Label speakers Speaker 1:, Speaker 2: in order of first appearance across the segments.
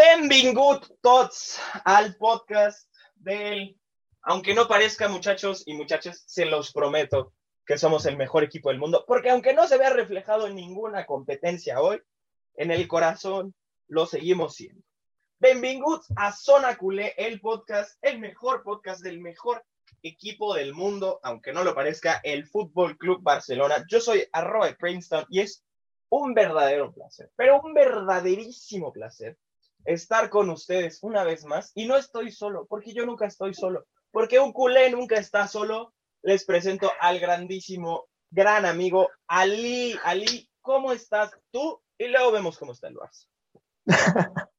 Speaker 1: Benvingut tots al podcast del, aunque no parezca muchachos y muchachas, se los prometo que somos el mejor equipo del mundo, porque aunque no se vea reflejado en ninguna competencia hoy, en el corazón lo seguimos siendo. Benvinguts a Zona Culé, el podcast, el mejor podcast del mejor equipo del mundo, aunque no lo parezca, el Fútbol Club Barcelona. Yo soy arroba Princeton y es un verdadero placer, pero un verdaderísimo placer estar con ustedes una vez más. Y no estoy solo, porque yo nunca estoy solo, porque un culé nunca está solo. Les presento al grandísimo, gran amigo Ali. Ali, ¿cómo estás tú? Y luego vemos cómo está el Barça.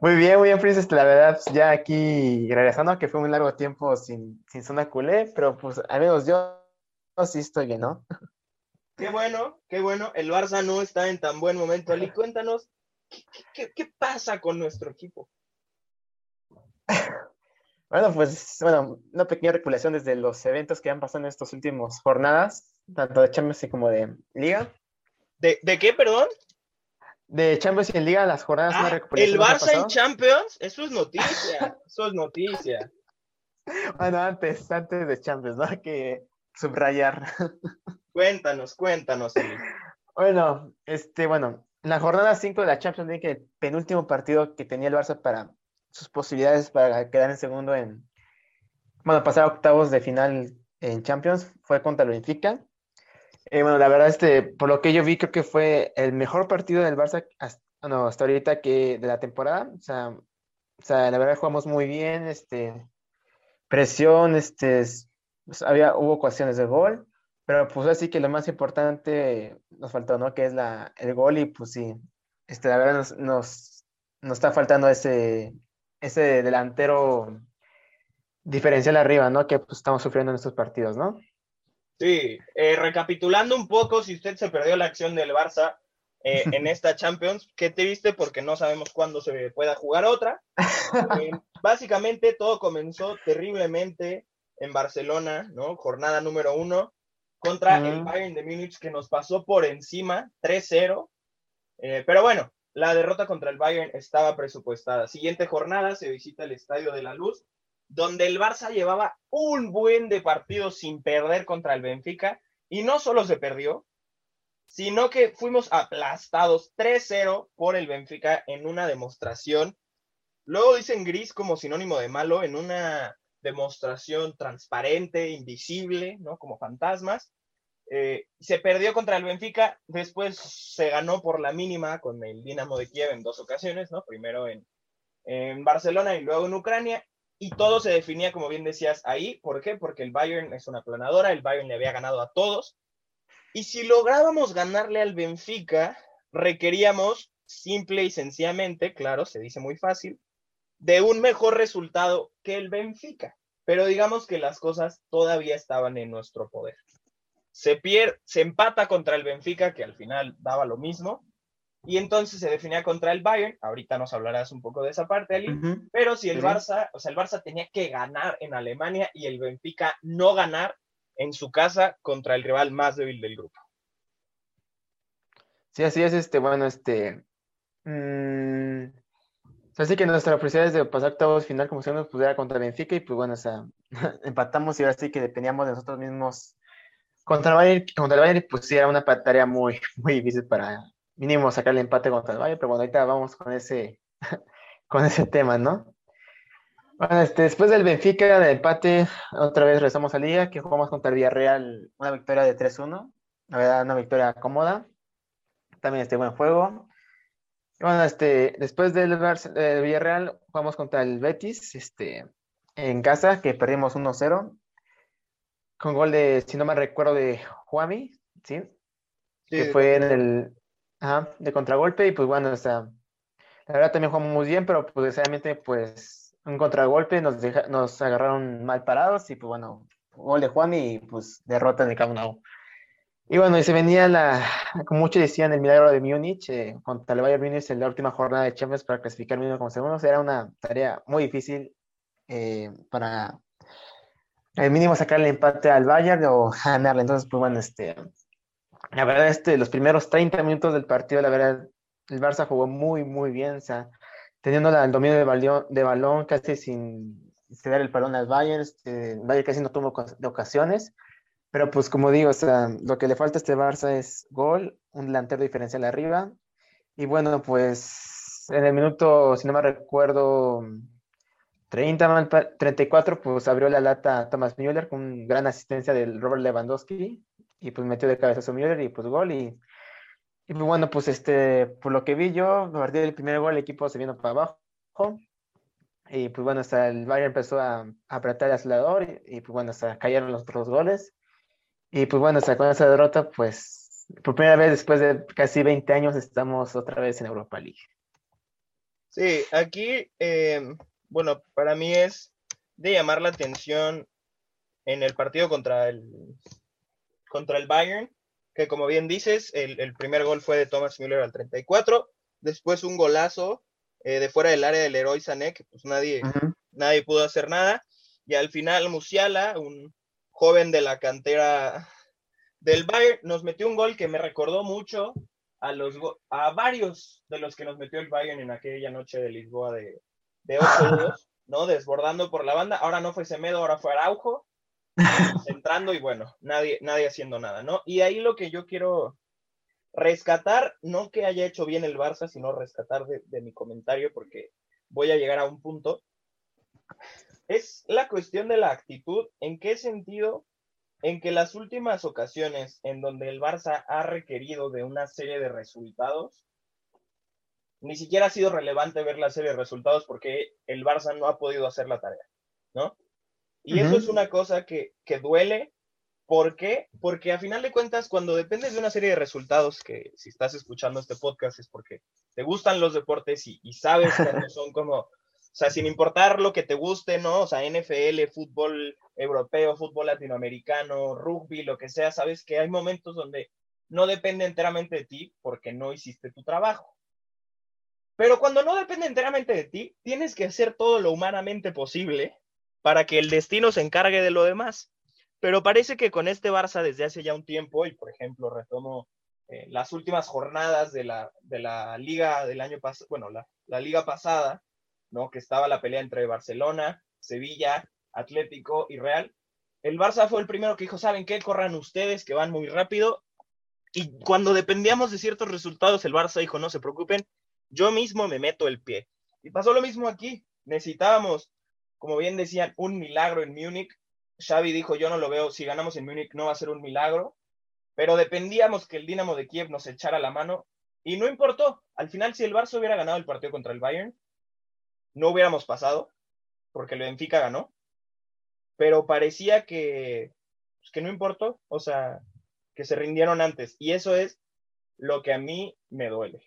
Speaker 2: Muy bien, muy bien, Princess. La verdad, ya aquí regresando, que fue un largo tiempo sin, sin zona culé, pero pues amigos, yo, yo sí estoy bien, ¿no?
Speaker 1: Qué bueno, qué bueno. El Barça no está en tan buen momento. Ali, cuéntanos, ¿qué, qué, qué pasa con nuestro equipo?
Speaker 2: Bueno, pues, bueno, una pequeña recuperación desde los eventos que han pasado en estas últimas jornadas, tanto de Champions como de Liga.
Speaker 1: ¿De, de qué, perdón?
Speaker 2: De Champions y en Liga, las jornadas,
Speaker 1: Ah,
Speaker 2: recuperación.
Speaker 1: el Barça en. Champions, eso es noticia, eso es noticia.
Speaker 2: Bueno, antes, antes de Champions, ¿no? Hay que subrayar.
Speaker 1: Cuéntanos, cuéntanos.
Speaker 2: Bueno, este, bueno, en la jornada 5 de la Champions League, el penúltimo partido que tenía el Barça para sus posibilidades para quedar en segundo en, bueno, pasar a octavos de final en Champions fue contra el Benfica. Eh, bueno, la verdad, este, por lo que yo vi, creo que fue el mejor partido del Barça hasta, bueno, hasta ahorita que de la temporada. O sea, o sea, la verdad jugamos muy bien, este, presión, este, es- pues, había, hubo ocasiones de gol. Pero pues así que lo más importante nos faltó, ¿no? Que es la, el gol y pues sí, este, la verdad nos, nos, nos está faltando ese, ese delantero diferencial arriba, ¿no? Que pues estamos sufriendo en estos partidos, ¿no?
Speaker 1: Sí, eh, recapitulando un poco, si usted se perdió la acción del Barça eh, en esta Champions, qué triste porque no sabemos cuándo se pueda jugar otra. Eh, básicamente todo comenzó terriblemente en Barcelona, ¿no? Jornada número uno contra el. Bayern de Múnich que nos pasó por encima 3-0. Eh, pero bueno, la derrota contra el Bayern estaba presupuestada. Siguiente jornada se visita el Estadio de la Luz, donde el Barça llevaba un buen de partidos sin perder contra el Benfica y no solo se perdió, sino que fuimos aplastados 3-0 por el Benfica en una demostración. Luego dicen gris como sinónimo de malo en una demostración transparente, invisible, ¿no? Como fantasmas. Eh, se perdió contra el Benfica, después se ganó por la mínima con el Dinamo de Kiev en dos ocasiones, ¿no? Primero en, en Barcelona y luego en Ucrania, y todo se definía, como bien decías, ahí. ¿Por qué? Porque el Bayern es una planadora, el Bayern le había ganado a todos, y si lográbamos ganarle al Benfica, requeríamos simple y sencillamente, claro, se dice muy fácil, de un mejor resultado que el Benfica. Pero digamos que las cosas todavía estaban en nuestro poder. Se, pier se empata contra el Benfica, que al final daba lo mismo, y entonces se definía contra el Bayern. Ahorita nos hablarás un poco de esa parte, Ali. Pero si el. Barça, o sea, el Barça tenía que ganar en Alemania y el Benfica no ganar en su casa contra el rival más débil del grupo.
Speaker 2: Sí, así es, este, bueno, este, mm, o sea, sí que nuestra prioridad es de pasar octavos final como si nos pudiera contra Benfica y pues bueno, o sea, empatamos y ahora sí que dependíamos de nosotros mismos contra el Bayern, contra el Bayern pues sí era una tarea muy, muy difícil para mínimo sacar el empate contra el Bayern, pero bueno, ahorita vamos con ese, con ese tema, ¿no? Bueno, este, después del Benfica, del empate, otra vez regresamos a Liga, que jugamos contra el Villarreal, una victoria de 3-1, la verdad, una victoria cómoda también este buen juego. Bueno, este, después del eh, Villarreal jugamos contra el Betis, este, en casa, que perdimos 1-0, con gol de, si no me recuerdo, de Juami, ¿sí? que fue en el, ajá, de contragolpe, y pues bueno, o sea, la verdad también jugamos muy bien, pero pues desgraciadamente, pues, un contragolpe nos, deja- nos agarraron mal parados, y pues bueno, gol de Juami, y pues derrota en el Camp Nou. Y bueno, y se venía la, como muchos decían, el milagro de Múnich eh, contra el Bayern Múnich en la última jornada de Champions para clasificar mínimo como segundos. Era una tarea muy difícil eh, para el mínimo sacar el empate al Bayern o ganarle. Entonces, pues bueno, este, la verdad, este, los primeros 30 minutos del partido, la verdad, el Barça jugó muy, muy bien. O sea, teniendo el dominio de balón, de balón casi sin ceder el balón al Bayern. Este, Bayern casi no tuvo ocasiones. Pero pues como digo, o sea, lo que le falta a este Barça es gol, un delantero diferencial arriba. Y bueno, pues en el minuto, si no me recuerdo, 30, 34, pues abrió la lata Thomas Müller con gran asistencia del Robert Lewandowski y pues metió de cabeza a Müller y pues gol y, y pues bueno, pues este, por lo que vi yo, a partir del primer gol el equipo se vino para abajo y pues bueno, hasta el Bayern empezó a, apretar el acelerador y, y, pues bueno, hasta cayeron los otros goles y pues bueno, hasta con esa derrota pues por primera vez después de casi 20 años estamos otra vez en Europa League.
Speaker 1: Sí, aquí, eh, bueno, para mí es de llamar la atención en el partido contra el, contra el Bayern, que como bien dices, el, primer gol fue de Thomas Müller al 34, después un golazo eh, de fuera del área del Leroy Sané, que pues nadie, nadie pudo hacer nada, y al final Musiala, un joven de la cantera del Bayern, nos metió un gol que me recordó mucho a, los, a varios de los que nos metió el Bayern en aquella noche de Lisboa de, de 8 ¿no? Desbordando por la banda. Ahora no fue Semedo, ahora fue Araujo, entrando y bueno, nadie, nadie haciendo nada, ¿no? Y ahí lo que yo quiero rescatar, no que haya hecho bien el Barça, sino rescatar de, de mi comentario, porque voy a llegar a un punto, es la cuestión de la actitud. ¿En qué sentido? En que las últimas ocasiones en donde el Barça ha requerido de una serie de resultados, ni siquiera ha sido relevante ver la serie de resultados porque el Barça no ha podido hacer la tarea, ¿no? Y eso es una cosa que, que duele. ¿Por qué? Porque a final de cuentas, cuando dependes de una serie de resultados, que si estás escuchando este podcast es porque te gustan los deportes y, y sabes que no son como, o sea, sin importar lo que te guste, ¿no? O sea, NFL, fútbol europeo, fútbol latinoamericano, rugby, lo que sea, sabes que hay momentos donde no depende enteramente de ti porque no hiciste tu trabajo. Pero cuando no depende enteramente de ti, tienes que hacer todo lo humanamente posible para que el destino se encargue de lo demás. Pero parece que con este Barça desde hace ya un tiempo, y por ejemplo retomo eh, las últimas jornadas de la, de la liga del año pasado, bueno, la, la liga pasada, ¿no? Que estaba la pelea entre Barcelona, Sevilla, Atlético y Real. El Barça fue el primero que dijo, ¿saben qué? Corran ustedes, que van muy rápido. Y cuando dependíamos de ciertos resultados, el Barça dijo, no se preocupen, yo mismo me meto el pie. Y pasó lo mismo aquí. Necesitábamos, como bien decían, un milagro en Múnich. Xavi dijo, yo no lo veo, si ganamos en Múnich no va a ser un milagro, pero dependíamos que el Dinamo de Kiev nos echara la mano y no importó. Al final, si el Barça hubiera ganado el partido contra el Bayern, no hubiéramos pasado, porque el Benfica ganó, pero parecía que, pues, que no importó, o sea, que se rindieron antes. Y eso es lo que a mí me duele.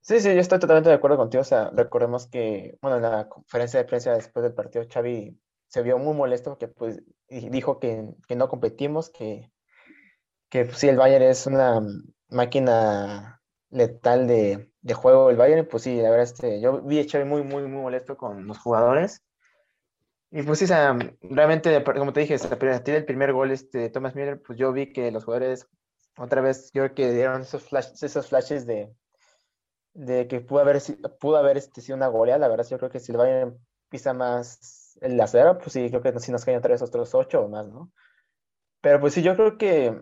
Speaker 2: Sí, sí, yo estoy totalmente de acuerdo contigo. O sea, recordemos que, bueno, en la conferencia de prensa después del partido, Xavi se vio muy molesto porque pues, dijo que, que no competimos, que, que pues, sí, el Bayern es una máquina letal de, de juego, el Bayern, pues sí, la verdad, este, yo vi a Xavi muy, muy, muy molesto con los jugadores. Y pues sí, realmente, como te dije, a partir del primer gol este, de Thomas Müller, pues yo vi que los jugadores, otra vez, yo creo que dieron esos, flash, esos flashes de, de que pudo haber, pudo haber este, sido una goleada. La verdad, yo creo que si el Bayern pisa más el acero, pues sí, creo que si nos caen tres otros ocho o más, ¿no? Pero pues sí, yo creo que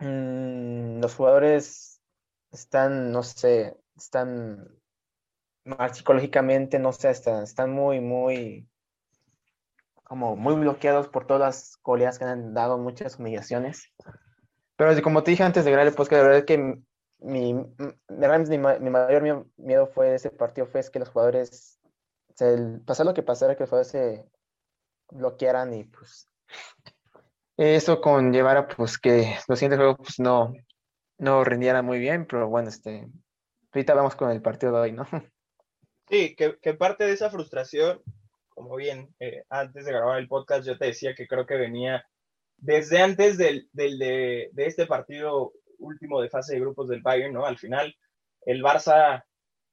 Speaker 2: mmm, los jugadores están, no sé, están mal psicológicamente, no sé, están, están muy, muy, como muy bloqueados por todas las goleadas que han dado, muchas humillaciones. Pero como te dije antes de grabar el podcast, la verdad es que mi, mi, mi, mayor miedo fue ese partido fue es que los jugadores, el, pasar lo que pasara, que los jugadores se bloquearan y pues eso conllevara pues que los siguientes juegos pues no, no rindieran muy bien, pero bueno, este, ahorita vamos con el partido de hoy, ¿no?
Speaker 1: Sí, que, parte de esa frustración, como bien, eh, antes de grabar el podcast yo te decía que creo que venía desde antes del, del de, de, este partido último de fase de grupos del Bayern, ¿no? Al final, el Barça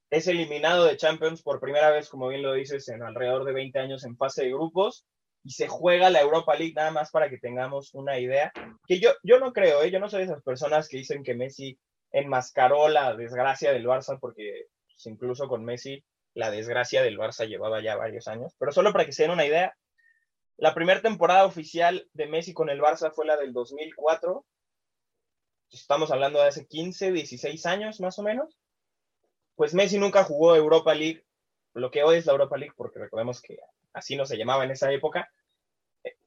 Speaker 1: es eliminado de Champions por primera vez, como bien lo dices, en alrededor de 20 años en fase de grupos y se juega la Europa League nada más para que tengamos una idea. Que yo, yo no creo, ¿eh? yo no soy de esas personas que dicen que Messi enmascaró la desgracia del Barça porque pues, incluso con Messi, la desgracia del Barça llevaba ya varios años. Pero solo para que se den una idea, la primera temporada oficial de Messi con el Barça fue la del 2004. Estamos hablando de hace 15, 16 años más o menos. Pues Messi nunca jugó Europa League, lo que hoy es la Europa League, porque recordemos que así no se llamaba en esa época.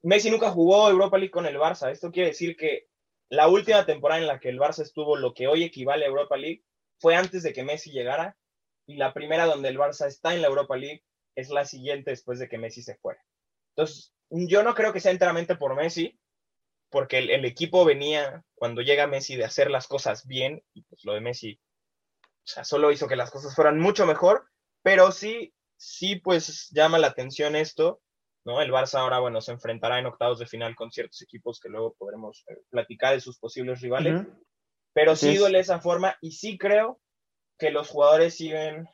Speaker 1: Messi nunca jugó Europa League con el Barça. Esto quiere decir que la última temporada en la que el Barça estuvo lo que hoy equivale a Europa League fue antes de que Messi llegara y la primera donde el Barça está en la Europa League es la siguiente después de que Messi se fuera. Entonces, yo no creo que sea enteramente por Messi, porque el, equipo venía cuando llega Messi de hacer las cosas bien, y pues lo de Messi, o sea, solo hizo que las cosas fueran mucho mejor, pero sí, sí, pues llama la atención esto, ¿no? El Barça ahora, bueno, se enfrentará en octavos de final con ciertos equipos que luego podremos eh, platicar de sus posibles rivales, pero sí duele esa forma y sí creo que los jugadores siguen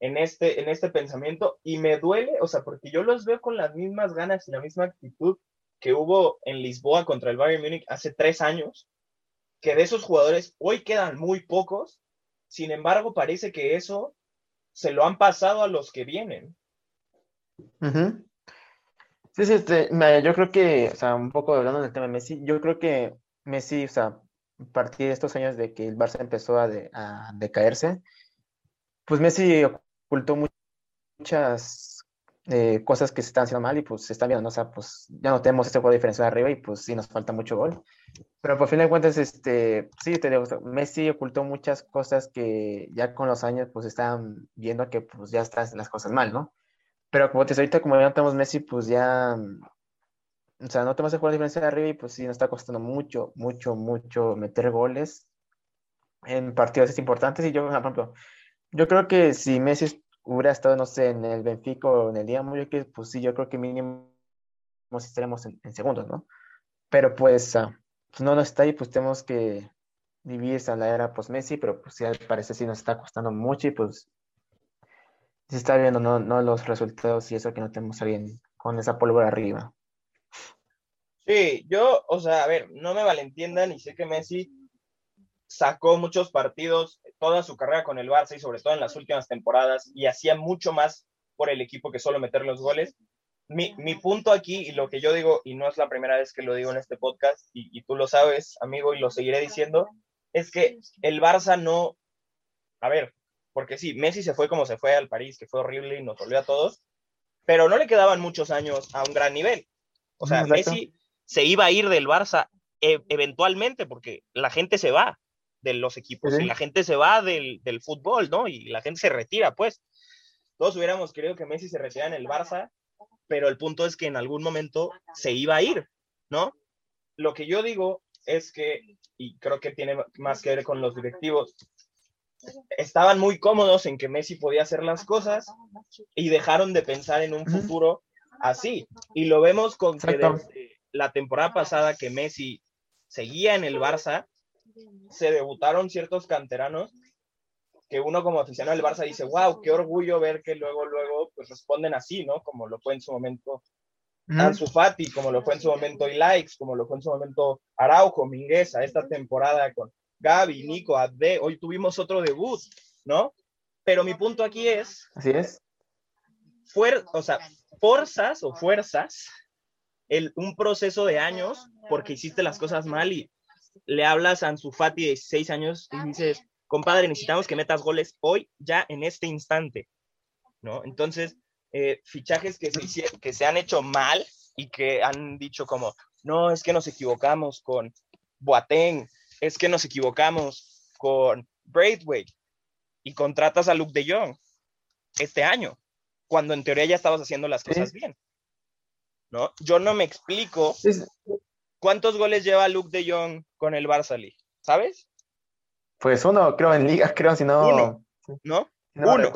Speaker 1: en este, en este pensamiento y me duele, o sea, porque yo los veo con las mismas ganas y la misma actitud que hubo en Lisboa contra el Bayern Múnich hace tres años, que de esos jugadores hoy quedan muy pocos, sin embargo parece que eso se lo han pasado a los que vienen.
Speaker 2: Sí, sí, este, yo creo que, o sea, un poco hablando del tema de Messi, yo creo que Messi, o sea, a partir de estos años de que el Barça empezó a, a decaerse, pues Messi ocultó muchas eh, cosas que se están haciendo mal y pues se están viendo, ¿no? O sea, pues ya no tenemos este juego de diferencia de arriba y pues sí nos falta mucho gol. Pero por fin de cuentas, este, sí, te digo, Messi ocultó muchas cosas que ya con los años pues están viendo que pues ya están las cosas mal, ¿no? Pero como te digo, ahorita como ya no tenemos Messi, pues ya, o sea, no tenemos el juego de diferencia de arriba y pues sí nos está costando mucho, mucho, mucho meter goles en partidos importantes y yo, por ejemplo, yo creo que si Messi hubiera estado, no sé, en el Benfica o en el Dinamo, yo que, pues sí, yo creo que mínimo estaremos en, segundos, ¿no? Pero pues, uh, pues, no, no está ahí, pues tenemos que vivir esa la era post-Messi, pero pues sí, parece sí nos está costando mucho y pues se está viendo, ¿no? no los resultados y eso que no tenemos a alguien con esa pólvora arriba.
Speaker 1: Sí, yo, o sea, a ver, no me malentiendan y sé que Messi sacó muchos partidos toda su carrera con el Barça y sobre todo en las últimas temporadas y hacía mucho más por el equipo que solo meter los goles. Mi, mi punto aquí y lo que yo digo, y no es la primera vez que lo digo en este podcast, y, y tú lo sabes, amigo, y lo seguiré diciendo, es que el Barça no, a ver, porque sí, Messi se fue como se fue al París, que fue horrible y nos volvió a todos, pero no le quedaban muchos años a un gran nivel. O sea, Messi se iba a ir del Barça e, eventualmente porque la gente se va de los equipos. Y la gente se va del, del, fútbol, ¿no? Y la gente se retira, pues. Todos hubiéramos querido que Messi se retirara en el Barça, pero el punto es que en algún momento se iba a ir, ¿no? Lo que yo digo es que, y creo que tiene más que ver con los directivos, estaban muy cómodos en que Messi podía hacer las cosas y dejaron de pensar en un futuro así. Y lo vemos con que desde la temporada pasada que Messi seguía en el Barça, se debutaron ciertos canteranos que uno como aficionado del Barça dice, wow, qué orgullo ver que luego, luego, pues responden así, ¿no? Como lo fue en su momento Ansu Fati, como lo fue en su momento Ilaix, como lo fue en su momento Araujo, Mingueza, esta temporada con Gaby, Nico, Abde, hoy tuvimos otro debut, ¿no? Pero mi punto aquí es...
Speaker 2: Así es.
Speaker 1: o sea, fuerzas o fuerzas el, un proceso de años porque hiciste las cosas mal y le hablas a Ansu Fati de 16 años y dices, compadre, necesitamos que metas goles hoy, ya en este instante, ¿no? Entonces, eh, fichajes que se, que se han hecho mal y que han dicho como, no, es que nos equivocamos con Boateng, es que nos equivocamos con Braithwaite y contratas a Luke de Jong este año, cuando en teoría ya estabas haciendo las cosas bien. ¿No? Yo no me explico ¿Cuántos goles lleva Luke de Jong con el Barça League? ¿Sabes?
Speaker 2: Pues uno, creo, en ligas, creo, si no.
Speaker 1: Uno, ¿no? uno.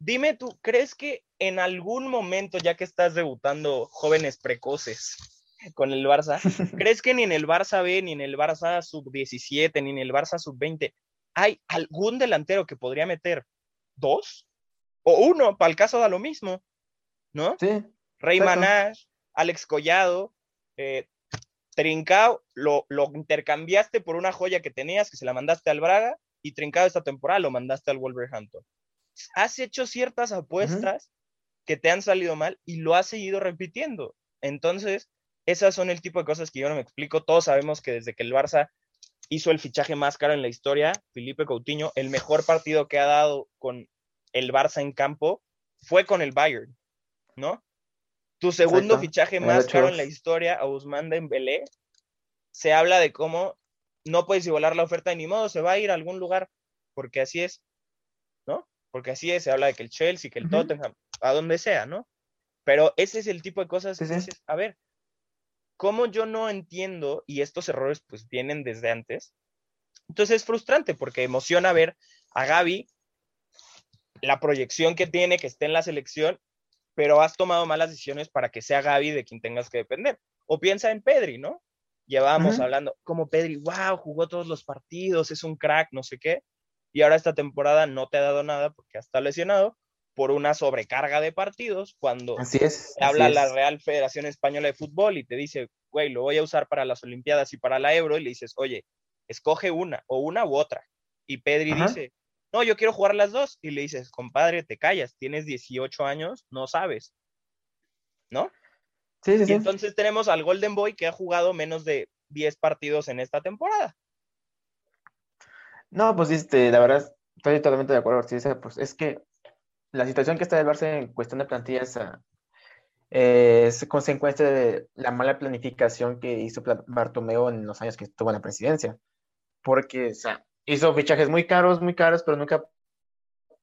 Speaker 1: Dime tú, ¿crees que en algún momento, ya que estás debutando jóvenes precoces con el Barça, ¿crees que ni en el Barça B, ni en el Barça sub-17, ni en el Barça sub-20 hay algún delantero que podría meter dos? O uno, para el caso da lo mismo, ¿no?
Speaker 2: Sí.
Speaker 1: Rey Manash, Alex Collado, eh, Trincao lo, lo, intercambiaste por una joya que tenías, que se la mandaste al Braga, y trincado esta temporada lo mandaste al Wolverhampton. Has hecho ciertas apuestas que te han salido mal y lo has seguido repitiendo. Entonces, esas son el tipo de cosas que yo no me explico. Todos sabemos que desde que el Barça hizo el fichaje más caro en la historia, Felipe Coutinho, el mejor partido que ha dado con el Barça en campo fue con el Bayern, ¿no? Tu segundo fichaje más caro en la historia, a Usman Dembélé, se habla de cómo no puedes igualar la oferta de ni modo, se va a ir a algún lugar, porque así es, ¿no? Porque así es, se habla de que el Chelsea, que el Tottenham, a donde sea, ¿no? Pero ese es el tipo de cosas que dices, a ver, ¿cómo yo no entiendo? Y estos errores pues vienen desde antes. Entonces es frustrante porque emociona ver a Gaby, la proyección que tiene, que esté en la selección, pero has tomado malas decisiones para que sea Gaby de quien tengas que depender. O piensa en Pedri, ¿no? Llevábamos hablando, como Pedri, wow, jugó todos los partidos, es un crack, no sé qué. Y ahora esta temporada no te ha dado nada porque está lesionado por una sobrecarga de partidos cuando
Speaker 2: así es,
Speaker 1: habla la Real Federación Española de Fútbol y te dice, güey, lo voy a usar para las Olimpiadas y para la Euro, y le dices, oye, escoge una, o una u otra. Y Pedri dice, no, yo quiero jugar las dos. Y le dices, compadre, te callas, tienes 18 años, no sabes. ¿No?
Speaker 2: Sí, sí,
Speaker 1: y entonces tenemos al Golden Boy que ha jugado menos de 10 partidos en esta temporada.
Speaker 2: No, pues este, la verdad, estoy totalmente de acuerdo. pues es que la situación que está el Barça en cuestión de plantillas eh, es consecuencia de la mala planificación que hizo Bartomeo en los años que estuvo en la presidencia. Porque, hizo fichajes muy caros, muy caros, pero nunca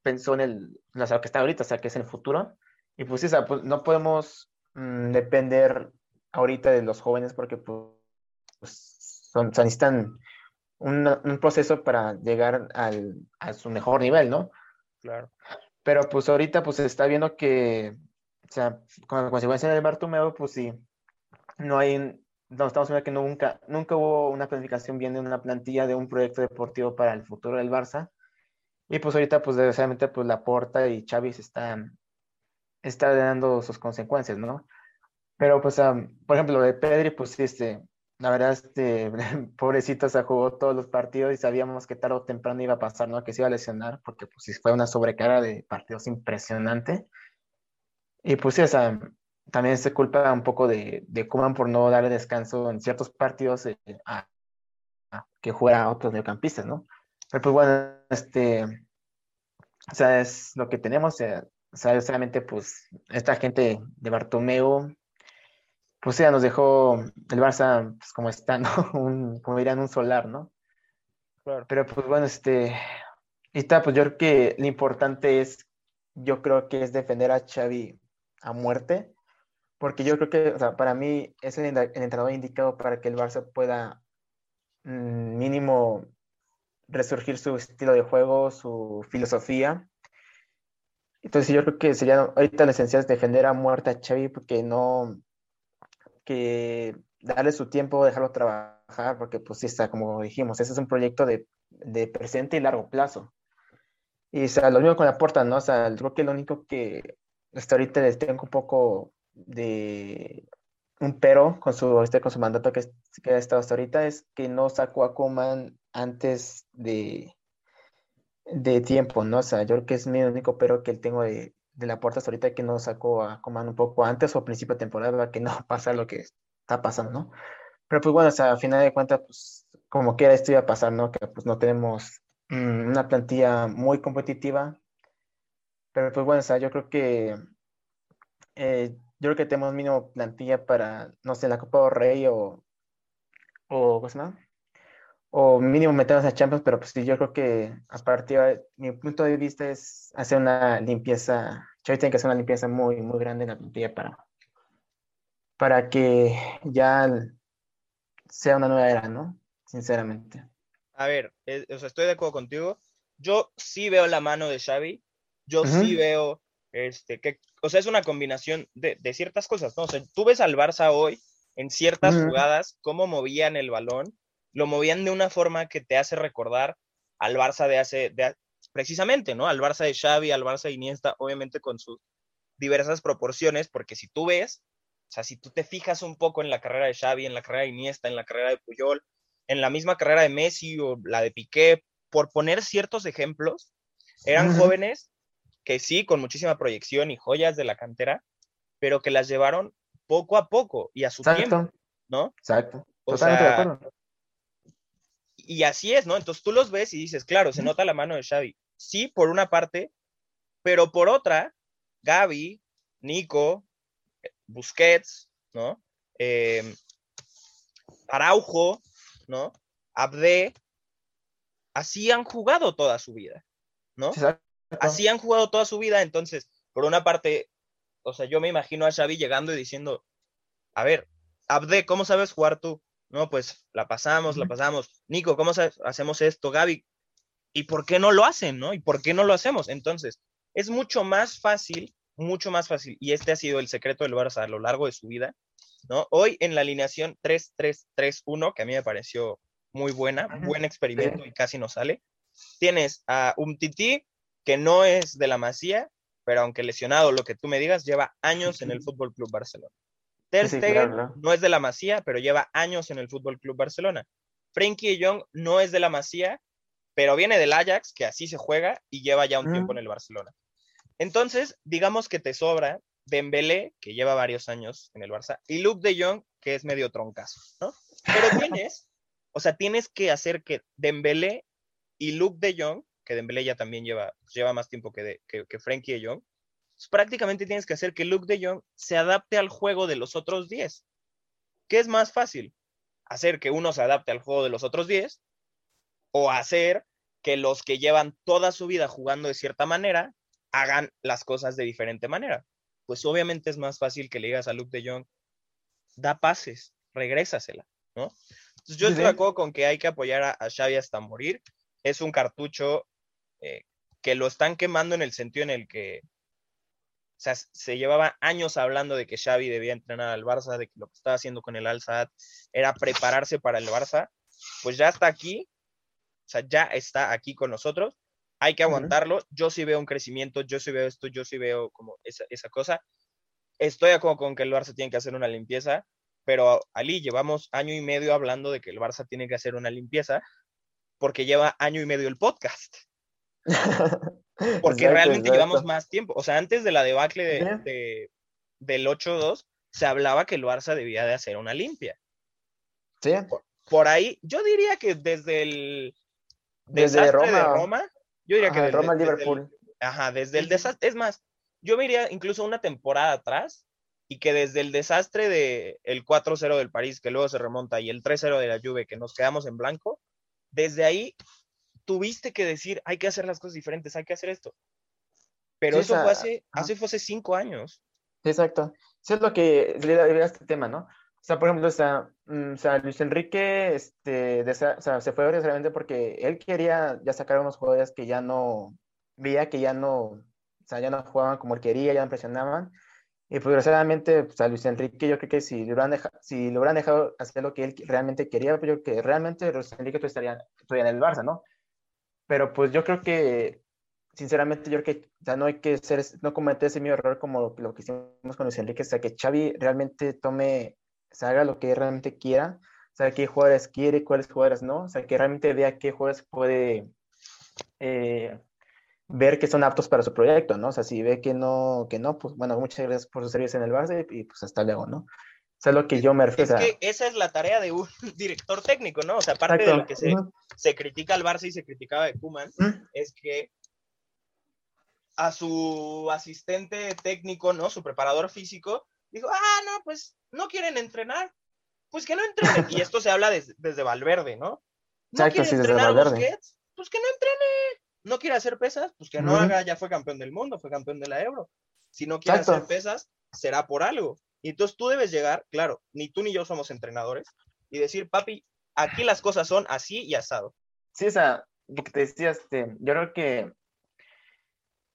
Speaker 2: pensó en el, la que está ahorita, o sea, que es el futuro. Y pues, pues no podemos mm, depender ahorita de los jóvenes porque pues, son, necesitan un, proceso para llegar al, a su mejor nivel, ¿no?
Speaker 1: Claro.
Speaker 2: Pero pues ahorita pues se está viendo que, o sea, con consecuencia del Bartomeu, pues sí, no hay, no, estamos viendo que nunca, nunca hubo una planificación bien de una plantilla de un proyecto deportivo para el futuro del Barça. Y pues ahorita, pues desgraciadamente, pues la Porta y Xavi están, está dando sus consecuencias, ¿no? Pero pues, por ejemplo, lo de Pedri, pues sí, este, la verdad, este, pobrecito se jugó todos los partidos y sabíamos que tarde o temprano iba a pasar, ¿no? Que se iba a lesionar, porque pues fue una sobrecarga de partidos impresionante. Y pues sí, o sea, también se culpa un poco de, de Kuman por no darle descanso en ciertos partidos eh, a, que juega a otros mediocampistas, ¿no? Pero pues bueno, este, o sea, es lo que tenemos, o sea, solamente pues esta gente de Bartomeu, pues ya nos dejó el Barça pues como está, ¿no? Un, como dirían, un solar, ¿no?
Speaker 1: Claro.
Speaker 2: Pero pues bueno, este, está, pues yo creo que lo importante es, yo creo que es defender a Xavi a muerte, porque yo creo que, o sea, para mí es el, entrenador indicado para que el Barça pueda mm, mínimo resurgir su estilo de juego, su filosofía. Entonces yo creo que sería ahorita lo esencial es defender a muerte a Xavi porque no, que darle su tiempo, dejarlo trabajar, porque pues sí está, como dijimos, ese es un proyecto de, de presente y largo plazo. Y o sea, lo mismo con la puerta, ¿no? O sea, creo que lo único que hasta ahorita les tengo un poco de un pero con su, este, con su mandato que, que ha estado hasta ahorita es que no sacó a Kuman antes de, de tiempo, ¿no? O sea, yo creo que es mi único pero que tengo de, de la puerta ahorita que no sacó a Kuman un poco antes o principio de temporada, que no pasa lo que está pasando, ¿no? Pero pues bueno, o sea, a final de cuentas, pues como quiera esto iba a pasar, ¿no? Que pues no tenemos mm, una plantilla muy competitiva, pero pues bueno, o sea, yo creo que eh, yo creo que tenemos mínimo plantilla para, no sé, la Copa del Rey o, o, ¿cómo se llama? O mínimo meternos a Champions, pero pues sí, yo creo que a partir de mi punto de vista es hacer una limpieza, Xavi tiene que hacer una limpieza muy, muy grande en la plantilla para, para que ya sea una nueva era, ¿no? Sinceramente.
Speaker 1: A ver, o sea, estoy de acuerdo contigo. Yo sí veo la mano de Xavi, yo sí veo este, que, o sea, es una combinación de, ciertas cosas, ¿no? O sea, tú ves al Barça hoy en ciertas jugadas, cómo movían el balón, lo movían de una forma que te hace recordar al Barça de hace, de, precisamente, ¿no? Al Barça de Xavi, al Barça de Iniesta, obviamente con sus diversas proporciones, porque si tú ves, o sea, si tú te fijas un poco en la carrera de Xavi, en la carrera de Iniesta, en la carrera de Puyol, en la misma carrera de Messi o la de Piqué, por poner ciertos ejemplos, eran jóvenes que sí, con muchísima proyección y joyas de la cantera, pero que las llevaron poco a poco y a su tiempo, ¿no?
Speaker 2: Exacto.
Speaker 1: O sea, y así es, ¿no? Entonces tú los ves y dices, claro, se nota la mano de Xavi. Sí, por una parte, pero por otra, Gaby, Nico, Busquets, ¿no? Eh, Araujo, ¿no? Abde, así han jugado toda su vida, ¿no? Así han jugado toda su vida, entonces, por una parte, o sea, yo me imagino a Xavi llegando y diciendo, a ver, Abde, ¿cómo sabes jugar tú? No, pues la pasamos, la pasamos. Nico, ¿cómo hacemos esto? Gaby, ¿y por qué no lo hacen, no? ¿Y por qué no lo hacemos? Entonces, es mucho más fácil, mucho más fácil, y este ha sido el secreto del Barça a lo largo de su vida, ¿no? Hoy en la alineación 3-3-3-1, que a mí me pareció muy buena, buen experimento y casi no sale, tienes a un Titi que no es de la Masía, pero aunque lesionado, lo que tú me digas, lleva años en el Fútbol Club Barcelona. Ter Stegen no es de la Masía, pero lleva años en el Fútbol Club Barcelona. Frenkie de Jong no es de la Masía, pero viene del Ajax, que así se juega y lleva ya un tiempo en el Barcelona. Entonces, digamos que te sobra Dembélé, que lleva varios años en el Barça, y Luke de Jong, que es medio troncazo, ¿no? Pero tienes, o sea, tienes que hacer que Dembélé y Luke de Jong, que Dembélé ya también lleva, lleva más tiempo que, de, que, que Frenkie de Jong, pues, prácticamente tienes que hacer que Luke de Jong se adapte al juego de los otros 10. ¿Qué es más fácil? Hacer que uno se adapte al juego de los otros 10 o hacer que los que llevan toda su vida jugando de cierta manera hagan las cosas de diferente manera. Pues obviamente es más fácil que le digas a Luke de Jong, da pases, regrésasela, ¿no? Entonces yo estoy de acuerdo con que hay que apoyar a, Xavi hasta morir. Es un cartucho eh, que lo están quemando en el sentido en el que o sea, se llevaba años hablando de que Xavi debía entrenar al Barça, de que lo que estaba haciendo con el Al Sadd era prepararse para el Barça. Pues ya está aquí, o sea, ya está aquí con nosotros. Hay que aguantarlo. Yo sí veo un crecimiento, yo sí veo esto, yo sí veo como esa, esa cosa. Estoy de acuerdo con que el Barça tiene que hacer una limpieza, pero Ali, llevamos año y medio hablando de que el Barça tiene que hacer una limpieza porque lleva año y medio el podcast. Porque realmente llevamos más tiempo. O sea, antes de la debacle de, del 8-2, se hablaba que el Barça debía de hacer una limpia.
Speaker 2: Sí.
Speaker 1: Por, ahí, yo diría que desde el desde Roma, de Roma, yo diría que desde,
Speaker 2: Roma Liverpool.
Speaker 1: ajá, desde el desastre, es más, yo me iría incluso una temporada atrás y que desde el desastre de el 4-0 del París, que luego se remonta, y el 3-0 de la Juve, que nos quedamos en blanco, desde ahí tuviste que decir, hay que hacer las cosas diferentes, hay que hacer esto. Pero eso fue hace, hace, fue hace cinco años.
Speaker 2: Exacto. Eso es lo que le da a este tema, ¿no? O sea, por ejemplo, o sea, mm, Luis Enrique este, o sea, se fue realmente porque él quería ya sacar unos jugadores que ya no, veía que ya no, o sea, ya no jugaban como él quería, ya no presionaban. Y pues, desgraciadamente, pues, a Luis Enrique, yo creo que si le hubieran dejado, si le hubieran dejado hacer lo que él realmente quería, pues yo creo que realmente Luis Enrique estaría, estaría en el Barça, ¿no? Pero pues yo creo que, sinceramente, yo creo que ya no hay que ser, no cometer ese mismo error como lo, que hicimos con Luis Enrique, o sea, que Xavi realmente tome, se haga lo que realmente quiera, o sea, qué jugadores quiere, cuáles jugadores no, o sea, que realmente vea qué jugadores puede eh, ver que son aptos para su proyecto, ¿no? O sea, si ve que no, que no, pues bueno, muchas gracias por su servicio en el Barça y pues hasta luego, ¿no? Es lo que yo me refiero.
Speaker 1: Es que esa es la tarea de un director técnico, ¿no? O sea, aparte de lo que se, se, critica al Barça y se criticaba de Kuman, es que a su asistente técnico, ¿no? Su preparador físico, dijo, ah, no, pues no quieren entrenar, pues que no entrenen. y esto se habla desde Valverde, ¿no? No Exacto, quiere entrenar Busquets, pues que no entrene. No quiere hacer pesas, pues que no haga, ya fue campeón del mundo, fue campeón de la Euro. Si no quiere hacer pesas, será por algo. Y entonces tú debes llegar, claro, ni tú ni yo somos entrenadores, y decir, papi, aquí las cosas son así y asado.
Speaker 2: Sí, o sea, lo que te decía, este, yo creo que,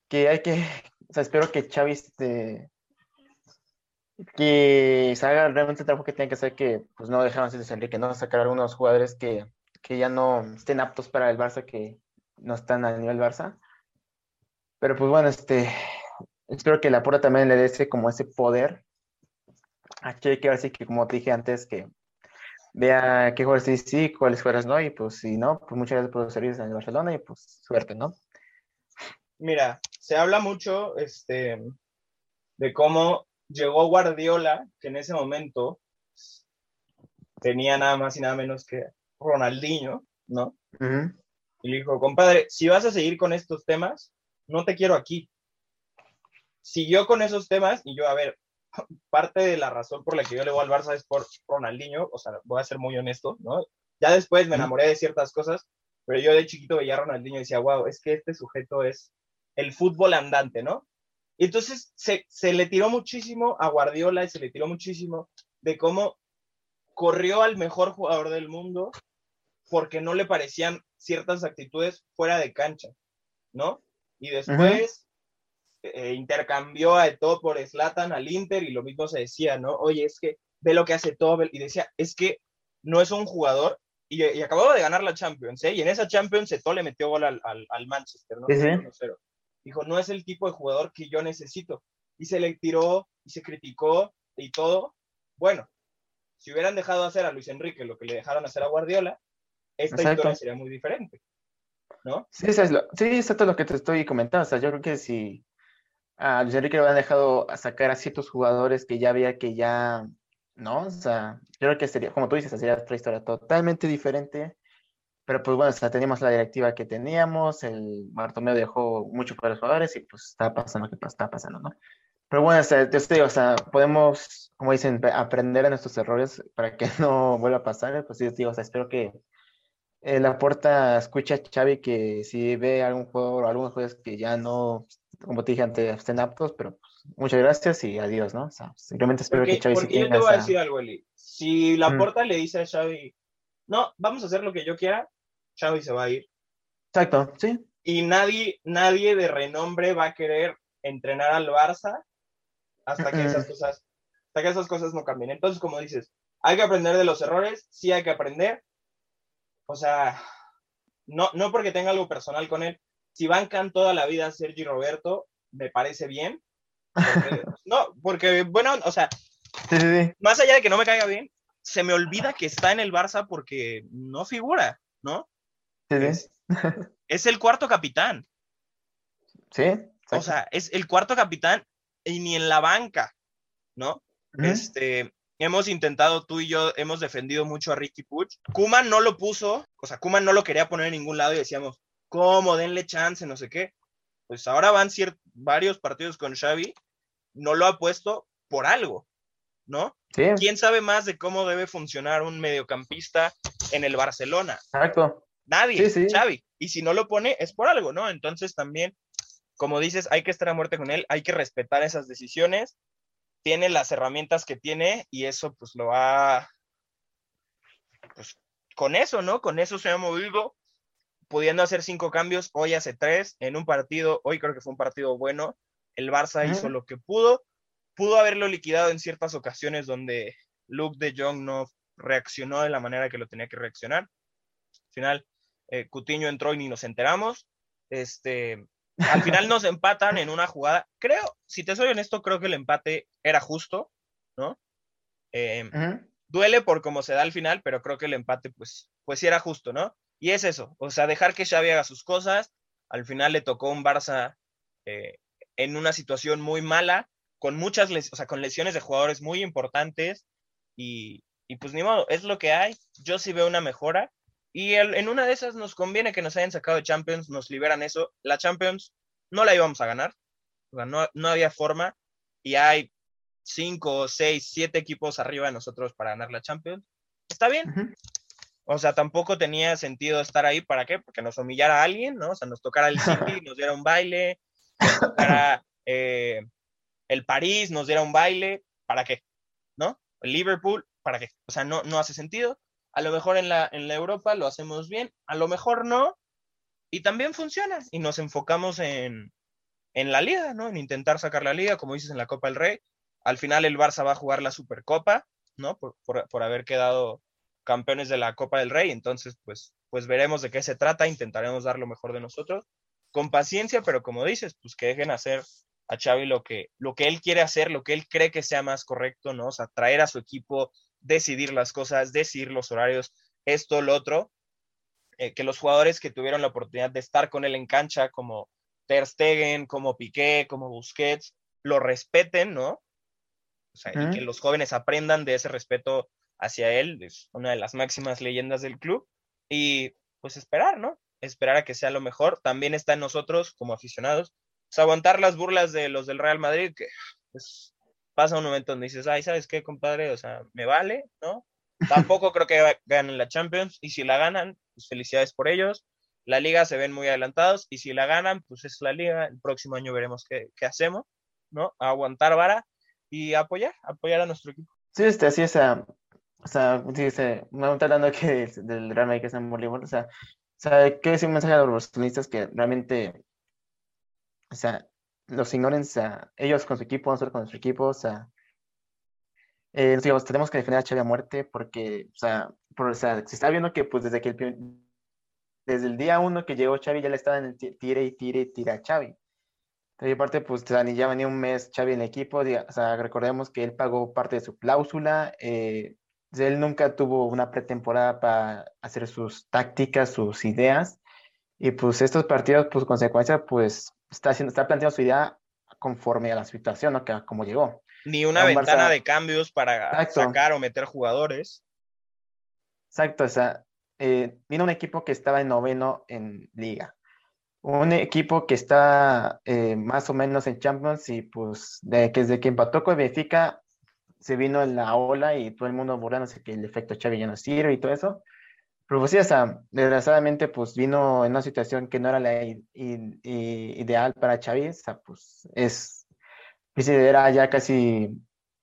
Speaker 2: que hay que, o sea, espero que Xavi, este, que se haga realmente el trabajo que tiene que hacer, que pues no dejaron de Enrique, no sacar algunos jugadores que, que ya no estén aptos para el Barça, que no están a nivel Barça. Pero pues bueno, este, espero que la pura también le dé ese como ese poder Aquí hay que ver si que como te dije antes, que vea qué jugadores sí, sí, cuáles jugadores no, y pues si no, pues muchas gracias por servicios en el Barcelona y pues suerte, ¿no?
Speaker 1: Mira, se habla mucho este, de cómo llegó Guardiola, que en ese momento tenía nada más y nada menos que Ronaldinho, ¿no? Y le dijo, compadre, si vas a seguir con estos temas, no te quiero aquí. Siguió con esos temas y yo, a ver, parte de la razón por la que yo le voy al Barça es por Ronaldinho, o sea, voy a ser muy honesto, ¿no? Ya después me enamoré de ciertas cosas, pero yo de chiquito veía a Ronaldinho y decía, wow, es que este sujeto es el fútbol andante, ¿no? Y entonces se, se le tiró muchísimo a Guardiola y se le tiró muchísimo de cómo corrió al mejor jugador del mundo porque no le parecían ciertas actitudes fuera de cancha, ¿no? Y después eh, intercambió a todo por Slatan al Inter y lo mismo se decía, ¿no? Oye, es que ve lo que hace todo y decía, es que no es un jugador y, y acababa de ganar la Champions, ¿eh? Y en esa Champions todo le metió gol al, al, Manchester, ¿no? Dijo, no es el tipo de jugador que yo necesito. Y se le tiró y se criticó y todo. Bueno, si hubieran dejado hacer a Luis Enrique lo que le dejaron hacer a Guardiola, esta historia sería muy diferente. ¿No?
Speaker 2: Sí, eso es lo, sí, eso es lo que te estoy comentando. O sea, yo creo que si a Luis Enrique le han dejado sacar a ciertos jugadores que ya había que ya, ¿no? O sea, yo creo que sería, como tú dices, sería otra historia totalmente diferente. Pero pues bueno, o sea, teníamos la directiva que teníamos, el Bartomeu dejó mucho para los jugadores y pues está pasando lo que está pasando, ¿no? Pero bueno, o sea, te digo, o sea, podemos, como dicen, aprender de nuestros errores para que no vuelva a pasar. Pues sí, digo, o sea, espero que eh, la puerta escucha a Xavi que si ve algún jugador o algunos jugadores que ya no como te dije antes, estén aptos, pero pues, muchas gracias y adiós, ¿no? O sea, simplemente espero que Xavi
Speaker 1: porque yo te voy a decir algo, Eli. Si la puerta le dice a Xavi, no, vamos a hacer lo que yo quiera, Xavi se va a ir.
Speaker 2: Exacto, sí.
Speaker 1: Y nadie, nadie de renombre va a querer entrenar al Barça hasta que esas cosas, hasta que esas cosas no cambien. Entonces, como dices, hay que aprender de los errores, sí hay que aprender. O sea, no, no porque tenga algo personal con él, si bancan toda la vida a Sergi Roberto, me parece bien. no, porque, bueno, o sea, más allá de que no me caiga bien, se me olvida que está en el Barça porque no figura, ¿no? Es, es, el cuarto capitán.
Speaker 2: Sí.
Speaker 1: O sea, es el cuarto capitán y ni en la banca, ¿no? Este, hemos intentado, tú y yo hemos defendido mucho a Ricky Puch. Kuman no lo puso, o sea, Kuman no lo quería poner en ningún lado y decíamos, ¿cómo? Denle chance, no sé qué. Pues ahora van varios partidos con Xavi, no lo ha puesto por algo, ¿no? ¿Quién sabe más de cómo debe funcionar un mediocampista en el Barcelona?
Speaker 2: Exacto.
Speaker 1: Nadie, Xavi. Y si no lo pone, es por algo, ¿no? Entonces también, como dices, hay que estar a muerte con él, hay que respetar esas decisiones. Tiene las herramientas que tiene y eso pues lo ha... Pues con eso, ¿no? Con eso se ha movido pudiendo hacer cinco cambios, hoy hace tres, en un partido, hoy creo que fue un partido bueno, el Barça hizo lo que pudo, pudo haberlo liquidado en ciertas ocasiones donde Luke de Jong no reaccionó de la manera que lo tenía que reaccionar. Al final, eh, Cutiño entró y ni nos enteramos. Este, al final nos empatan en una jugada. Creo, si te soy honesto, creo que el empate era justo, ¿no? Em, duele por cómo se da al final, pero creo que el empate, pues, pues sí era justo, ¿no? Y es eso, o sea, dejar que Xavi haga sus cosas. Al final le tocó un Barça eh, en una situación muy mala, con muchas o sea, con lesiones de jugadores muy importantes. Y, pues ni modo, es lo que hay. Yo sí veo una mejora. Y en una de esas nos conviene que nos hayan sacado de Champions, nos liberan eso. La Champions no la íbamos a ganar. No, no había forma. Y hay cinco, seis, siete equipos arriba de nosotros para ganar la Champions. Está bien. O sea, tampoco tenía sentido estar ahí, ¿para qué? Porque nos humillara a alguien, ¿no? O sea, nos tocara el City, nos diera un baile, nos tocara eh, el París, nos diera un baile, ¿para qué? ¿No? El Liverpool, ¿para qué? O sea, no, no hace sentido. A lo mejor en la, en la Europa lo hacemos bien, a lo mejor no, y también funciona. Y nos enfocamos en, en la liga, ¿no? En intentar sacar la liga, como dices en la Copa del Rey. Al final el Barça va a jugar la Supercopa, ¿no? Por, por, por haber quedado campeones de la Copa del Rey, entonces pues, pues veremos de qué se trata, intentaremos dar lo mejor de nosotros, con paciencia, pero como dices, pues que dejen hacer a Xavi lo que, lo que él quiere hacer, lo que él cree que sea más correcto, ¿no? O sea, traer a su equipo decidir las cosas, decidir los horarios, esto, lo otro, eh, que los jugadores que tuvieron la oportunidad de estar con él en cancha, como Ter Stegen, como Piqué, como Busquets, lo respeten, ¿no? O sea, y que los jóvenes aprendan de ese respeto hacia él, es una de las máximas leyendas del club, y pues esperar, ¿no? Esperar a que sea lo mejor. También está en nosotros como aficionados, pues, aguantar las burlas de los del Real Madrid, que pues pasa un momento donde dices, ay, ¿sabes qué, compadre? O sea, me vale, ¿no? Tampoco creo que ganen la Champions, y si la ganan, pues felicidades por ellos. La liga se ven muy adelantados, y si la ganan, pues es la liga. El próximo año veremos qué, qué hacemos, ¿no? Aguantar vara y apoyar, apoyar a nuestro equipo.
Speaker 2: Sí, este, así es. O sea, dice, me está hablando aquí del Real Madrid que es en Bolívar, o sea, o sea, ¿qué decir un mensaje a los barcelonistas que realmente, o sea, los ignoren, o sea, ellos con su equipo, nosotros con nuestro equipo, o sea, eh, digamos, tenemos que defender a Xavi a muerte porque, o sea, por, o sea, se está viendo que pues desde que el, desde el día uno que llegó Xavi ya le estaba en el tire y tire y tira a Xavi. Y aparte, pues ya venía un mes Xavi en el equipo, o sea, recordemos que él pagó parte de su cláusula, eh, él nunca tuvo una pretemporada para hacer sus tácticas, sus ideas. Y pues estos partidos, pues consecuencia, pues está, haciendo, está planteando su idea conforme a la situación, ¿no? Que, como llegó.
Speaker 1: Ni una ventana de cambios para sacar o meter jugadores.
Speaker 2: Exacto, o sea, eh, vino un equipo que estaba en noveno en liga. Un equipo que está eh, más o menos en Champions y pues de, desde que empató con Benfica se vino la ola y todo el mundo burlándose que el efecto Xavi ya no sirve y todo eso. Pero pues sí, o sea, desgraciadamente pues vino en una situación que no era la ideal para Xavi, o sea, pues es, pues era ya casi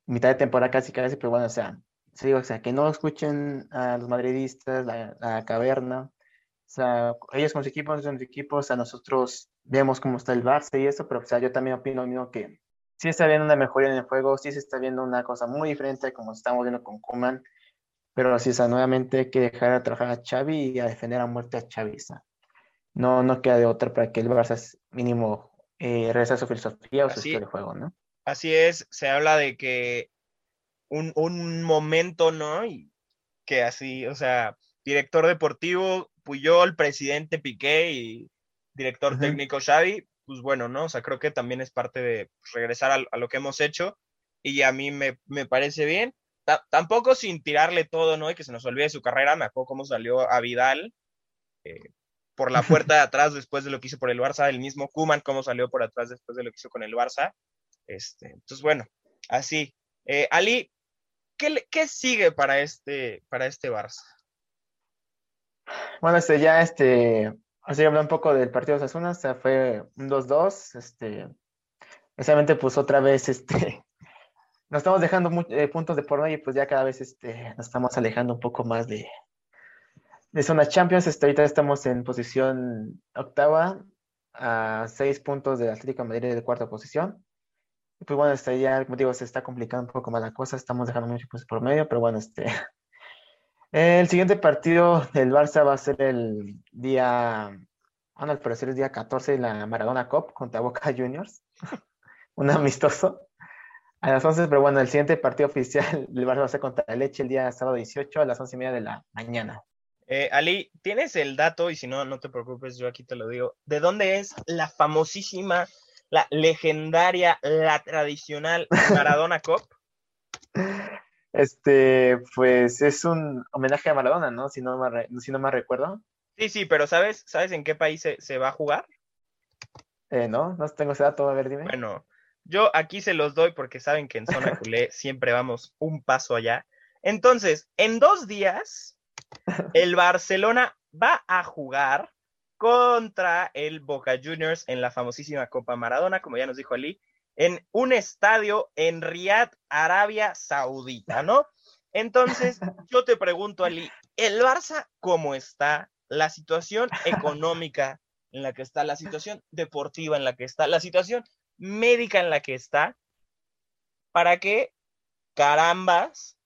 Speaker 2: mitad de temporada, casi casi, pero bueno, o sea, sí, o sea, que no escuchen a los madridistas, la, la caverna, o sea, ellos con sus equipos, con sus equipos, a nosotros vemos cómo está el Barça y eso, pero o sea, yo también opino lo mismo que sí está viendo una mejoría en el juego, sí se está viendo una cosa muy diferente como estamos viendo con Kuman, pero así, o nuevamente hay que dejar de trabajar a Xavi y a defender a muerte a Xavi. no, no queda de otra para que el Barça mínimo eh, regrese a su filosofía o su estilo de juego, ¿no?
Speaker 1: Así es, se habla de que un, un momento, ¿no? Y que así, o sea, director deportivo Puyol, presidente Piqué y director técnico Xavi, pues bueno, ¿no? O sea, creo que también es parte de pues, regresar a, lo que hemos hecho y a mí me, parece bien. tampoco sin tirarle todo, ¿no? Y que se nos olvide su carrera, me acuerdo cómo salió a Vidal eh, por la puerta de atrás después de lo que hizo por el Barça, el mismo Kuman cómo salió por atrás después de lo que hizo con el Barça. Este, entonces, bueno, así. Eh, Ali, ¿qué, ¿qué, sigue para este, para este Barça?
Speaker 2: Bueno, este ya este Así hablar un poco del partido de Osasuna, o sea, fue un 2-2, este, precisamente pues otra vez, este, nos estamos dejando eh, puntos de por medio y pues ya cada vez, este, nos estamos alejando un poco más de, de zona Champions, este, ahorita estamos en posición octava, a seis puntos del Atlético de Madrid de cuarta posición, y pues bueno, este, ya, como digo, se está complicando un poco más la cosa, estamos dejando muchos puntos por medio, pero bueno, este, el siguiente partido del Barça va a ser el día, bueno, al parecer el día 14 de la Maradona Cup contra Boca Juniors, un amistoso. A las 11, pero bueno, el siguiente partido oficial del Barça va a ser contra el Leche el día sábado 18 a las 11 y media de la mañana.
Speaker 1: Eh, Ali, ¿tienes el dato? Y si no, no te preocupes, yo aquí te lo digo. ¿De dónde es la famosísima, la legendaria, la tradicional Maradona Cup?
Speaker 2: Este, pues es un homenaje a Maradona, ¿no? Si no me, si no me recuerdo.
Speaker 1: Sí, sí, pero ¿sabes, ¿sabes en qué país se, va a jugar?
Speaker 2: Eh, no, no tengo ese dato, a ver, dime.
Speaker 1: Bueno, yo aquí se los doy porque saben que en Zona Culé siempre vamos un paso allá. Entonces, en dos días, el Barcelona va a jugar contra el Boca Juniors en la famosísima Copa Maradona, como ya nos dijo Ali, en un estadio en Riyadh, Arabia Saudita, ¿no? Entonces, yo te pregunto, Ali, ¿el Barça cómo está? La situación económica en la que está, la situación deportiva en la que está, la situación médica en la que está, para que, carambas,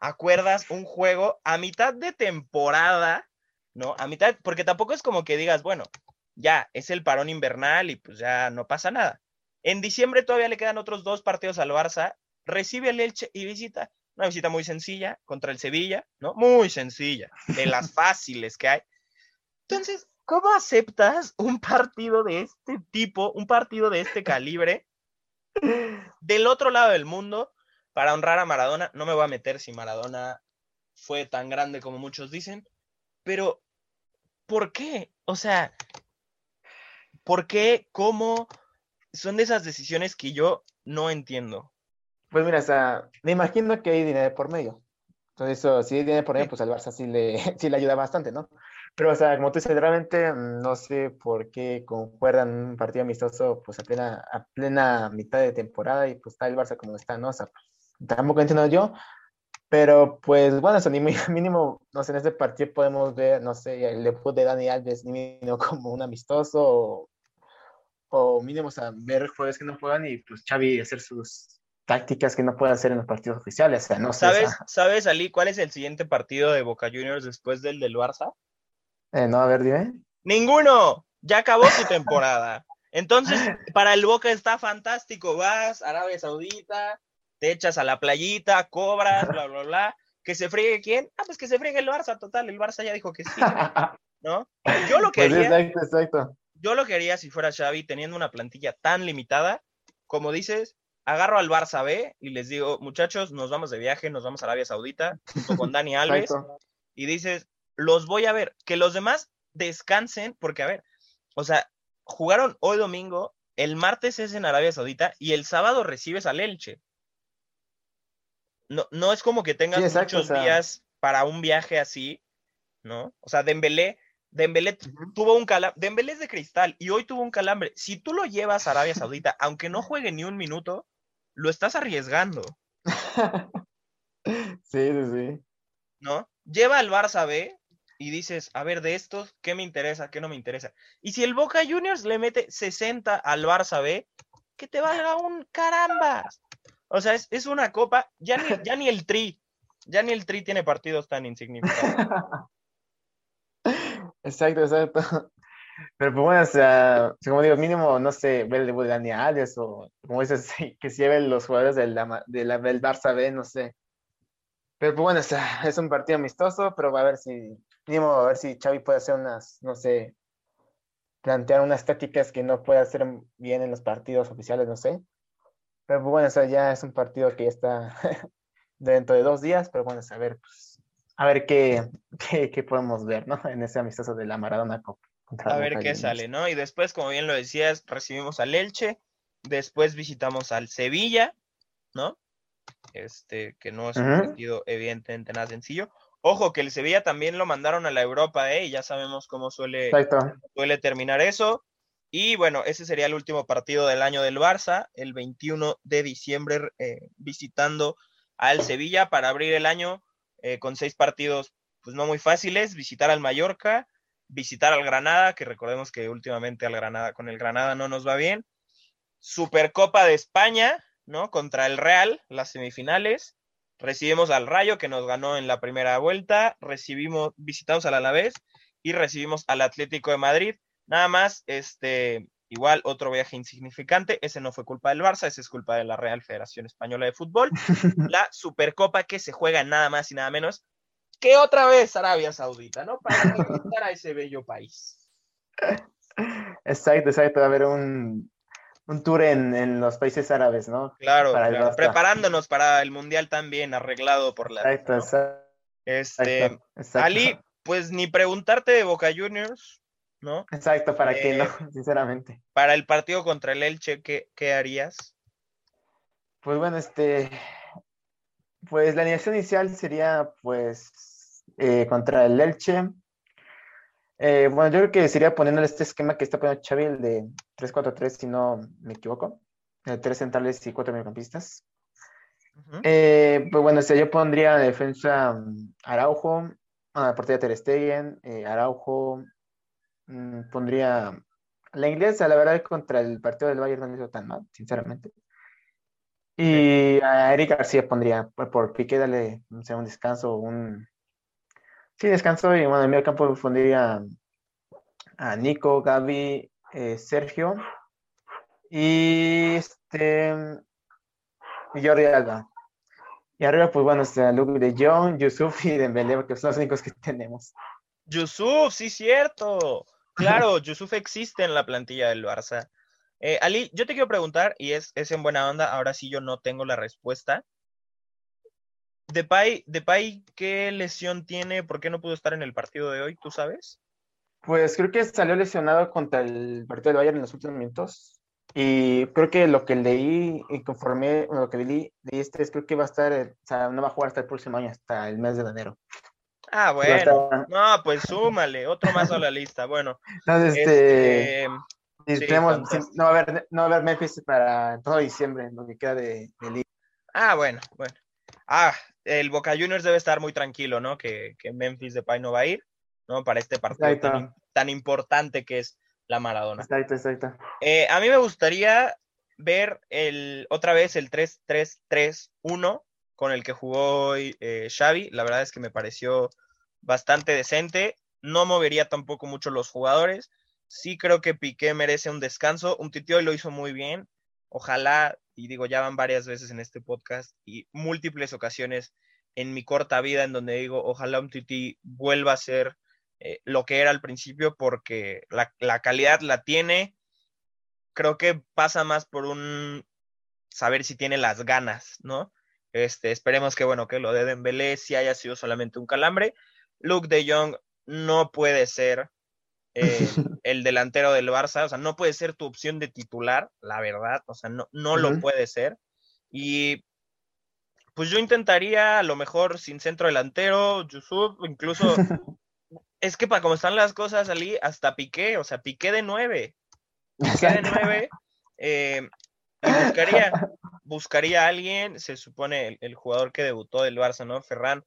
Speaker 1: acuerdas un juego a mitad de temporada, ¿no? A mitad, porque tampoco es como que digas, bueno, ya es el parón invernal y pues ya no pasa nada. En diciembre todavía le quedan otros dos partidos al Barça. Recibe el Elche y visita una visita muy sencilla contra el Sevilla, ¿no? Muy sencilla, de las fáciles que hay. Entonces, ¿cómo aceptas un partido de este tipo, un partido de este calibre, del otro lado del mundo, para honrar a Maradona? No me voy a meter si Maradona fue tan grande como muchos dicen, pero ¿por qué? O sea, ¿por qué? ¿Cómo? Son de esas decisiones que yo no entiendo.
Speaker 2: Pues mira, o sea, me imagino que hay dinero por medio. Entonces, eso, si hay dinero por medio, pues al Barça sí le, sí le ayuda bastante, ¿no? Pero, o sea, como tú dices, realmente mm, no sé por qué concuerdan un partido amistoso, pues a plena, a plena mitad de temporada y pues está el Barça como está, ¿no? O sea, tampoco entiendo yo, pero pues bueno, eso ni mínimo, no sé, en este partido podemos ver, no sé, el debut de Dani Alves mínimo como un amistoso o, o mínimo, o sea, ver jugadores que no juegan y pues Xavi hacer sus tácticas que no puede hacer en los partidos oficiales, o sea, no
Speaker 1: ¿Sabes, sé. ¿Sabes, Ali, cuál es el siguiente partido de Boca Juniors después del del Barça?
Speaker 2: Eh, no, a ver, dime.
Speaker 1: Ninguno, ya acabó su temporada. Entonces, para el Boca está fantástico, vas a Arabia Saudita, te echas a la playita, cobras, bla, bla, bla. ¿Que se friegue quién? Ah, pues que se friegue el Barça, total, el Barça ya dijo que sí, ¿no? Yo lo
Speaker 2: Pues
Speaker 1: quería,
Speaker 2: exacto, exacto.
Speaker 1: Yo lo quería si fuera Xavi, teniendo una plantilla tan limitada, como dices, agarro al Barça B y les digo, muchachos, nos vamos de viaje, nos vamos a Arabia Saudita, junto con Dani Alves, y dices, los voy a ver, que los demás descansen, porque a ver, o sea, jugaron hoy domingo, el martes es en Arabia Saudita y el sábado recibes al Elche. No, no es como que tengas
Speaker 2: Sí, exacto,
Speaker 1: muchos
Speaker 2: o sea-
Speaker 1: días para un viaje así, ¿no? O sea, Dembélé, Dembélé tuvo un calambre, Dembélé es de cristal y hoy tuvo un calambre. Si tú lo llevas a Arabia Saudita, aunque no juegue ni un minuto, lo estás arriesgando.
Speaker 2: Sí, sí, sí.
Speaker 1: ¿no? Lleva al Barça B y dices, a ver, de estos, ¿qué me interesa? ¿Qué no me interesa? Y si el Boca Juniors le mete 60 al Barça B, que te valga un carambas. O sea, es, es una copa, ya ni, ya ni el Tri, ya ni el Tri tiene partidos tan insignificantes.
Speaker 2: Exacto, exacto. Pero pues bueno, o sea, como digo, mínimo, no sé, ver de Dani Alves o como dices, que se lleven los jugadores del, Lama- de la- del Barça B, no sé. Pero pues bueno, o sea, es un partido amistoso, pero va a ver si, mínimo, a ver si Xavi puede hacer unas, no sé, plantear unas tácticas que no puede hacer bien en los partidos oficiales, no sé. Pero pues bueno, o sea, ya es un partido que ya está dentro de dos días, pero bueno, a ver, pues, a ver qué, qué, qué podemos ver, ¿no? En ese amistoso de la Maradona contra
Speaker 1: A ver qué sale, ¿no? Y después, como bien lo decías, recibimos al Elche, después visitamos al Sevilla, ¿no? Este, que no es un
Speaker 2: Ujú.
Speaker 1: partido evidentemente nada sencillo. Ojo, que el Sevilla también lo mandaron a la Europa, ¿eh? Y ya sabemos cómo suele, suele terminar eso. Y bueno, ese sería el último partido del año del Barça, el 21 de diciembre, eh, visitando al Sevilla para abrir el año eh, con seis partidos, pues no muy fáciles, visitar al Mallorca, visitar al Granada, que recordemos que últimamente al Granada, con el Granada no nos va bien. Supercopa de España, ¿no? Contra el Real, las semifinales. Recibimos al Rayo, que nos ganó en la primera vuelta. Recibimos, visitamos al Alavés y recibimos al Atlético de Madrid. Nada más, este, igual otro viaje insignificante. Ese no fue culpa del Barça, ese es culpa de la Real Federación Española de Fútbol. La Supercopa que se juega nada más y nada menos que otra vez Arabia Saudita, ¿no? Para representar a ese bello país.
Speaker 2: Exacto, exacto. Va a haber un, un tour en, en los países árabes, ¿no?
Speaker 1: Claro,
Speaker 2: Para
Speaker 1: preparándonos para el Mundial también, arreglado por la...
Speaker 2: Exacto,
Speaker 1: ¿no?
Speaker 2: exacto.
Speaker 1: Este,
Speaker 2: exacto, exacto.
Speaker 1: Ali, pues ni preguntarte de Boca Juniors, ¿no?
Speaker 2: Exacto, ¿para qué no?
Speaker 1: Eh,
Speaker 2: Sinceramente.
Speaker 1: Para el partido contra el Elche, ¿qué, qué harías?
Speaker 2: Pues bueno, este. Pues la alineación inicial sería, pues, eh, contra el Elche. Eh, bueno, yo creo que sería poniéndole este esquema que está poniendo Xavi, el de 3-4-3, si no me equivoco. De tres centrales y cuatro mediocampistas. Eh, pues bueno, o sea, yo pondría en defensa mm, Araujo, a la portería Ter Stegen, eh, Araujo, mm, pondría la inglesa, la verdad, contra el partido del Bayern no hizo tan mal, sinceramente. Y a Eric García pondría por, por Piqué, darle no sé, un descanso, un... Sí, descanso, y bueno, en medio campo pondría a Nico, Gaby, eh, Sergio, y este... y Jordi Alba. Y arriba, pues bueno, está Luke de Jong, Yusuf y Dembélé, que son los únicos que tenemos.
Speaker 1: Yusuf, sí, cierto. Claro, Yusuf existe en la plantilla del Barça. Eh, Ali, yo te quiero preguntar, y es, es en buena onda, ahora sí yo no tengo la respuesta. Depay, Depay, ¿qué lesión tiene? ¿Por qué no pudo estar en el partido de hoy? ¿Tú sabes?
Speaker 2: Pues creo que salió lesionado contra el partido del Bayern en los últimos minutos. Y creo que lo que leí y conforme lo que leí de este es creo que va a estar, o sea, no va a jugar hasta el próximo año, hasta el mes de enero.
Speaker 1: Ah, bueno. No, pues súmale, otro más a la lista. Bueno.
Speaker 2: Entonces, este, este no, va a haber, no va a haber Memphis para todo diciembre, lo que queda de, de liga.
Speaker 1: Ah, bueno, bueno. Ah, el Boca Juniors debe estar muy tranquilo, ¿no? Que, que Memphis Depay no va a ir, ¿no? Para este partido tan, tan, importante que es la Maradona.
Speaker 2: Exacto, exacto.
Speaker 1: Eh, a mí me gustaría ver el, otra vez el 3-3-3-1 con el que jugó hoy eh, Xavi. La verdad es que me pareció bastante decente. No movería tampoco mucho los jugadores. Sí creo que Piqué merece un descanso. Un titio lo hizo muy bien. Ojalá, y digo, ya van varias veces en este podcast y múltiples ocasiones en mi corta vida en donde digo, ojalá un tití vuelva a ser eh, lo que era al principio porque la, la, calidad la tiene. Creo que pasa más por un saber si tiene las ganas, ¿no? Este, esperemos que, bueno, que lo de Dembélé si haya sido solamente un calambre. Luke de Jong no puede ser eh, el delantero del Barça, o sea, no puede ser tu opción de titular, la verdad, o sea, no, no lo puede ser. Y pues yo intentaría a lo mejor sin centro delantero, Yusuf, incluso, es que para como están las cosas, salí hasta Piqué, o sea, Piqué de nueve, Piqué de nueve, eh, buscaría, buscaría a alguien, se supone el, jugador que debutó del Barça, ¿no? Ferran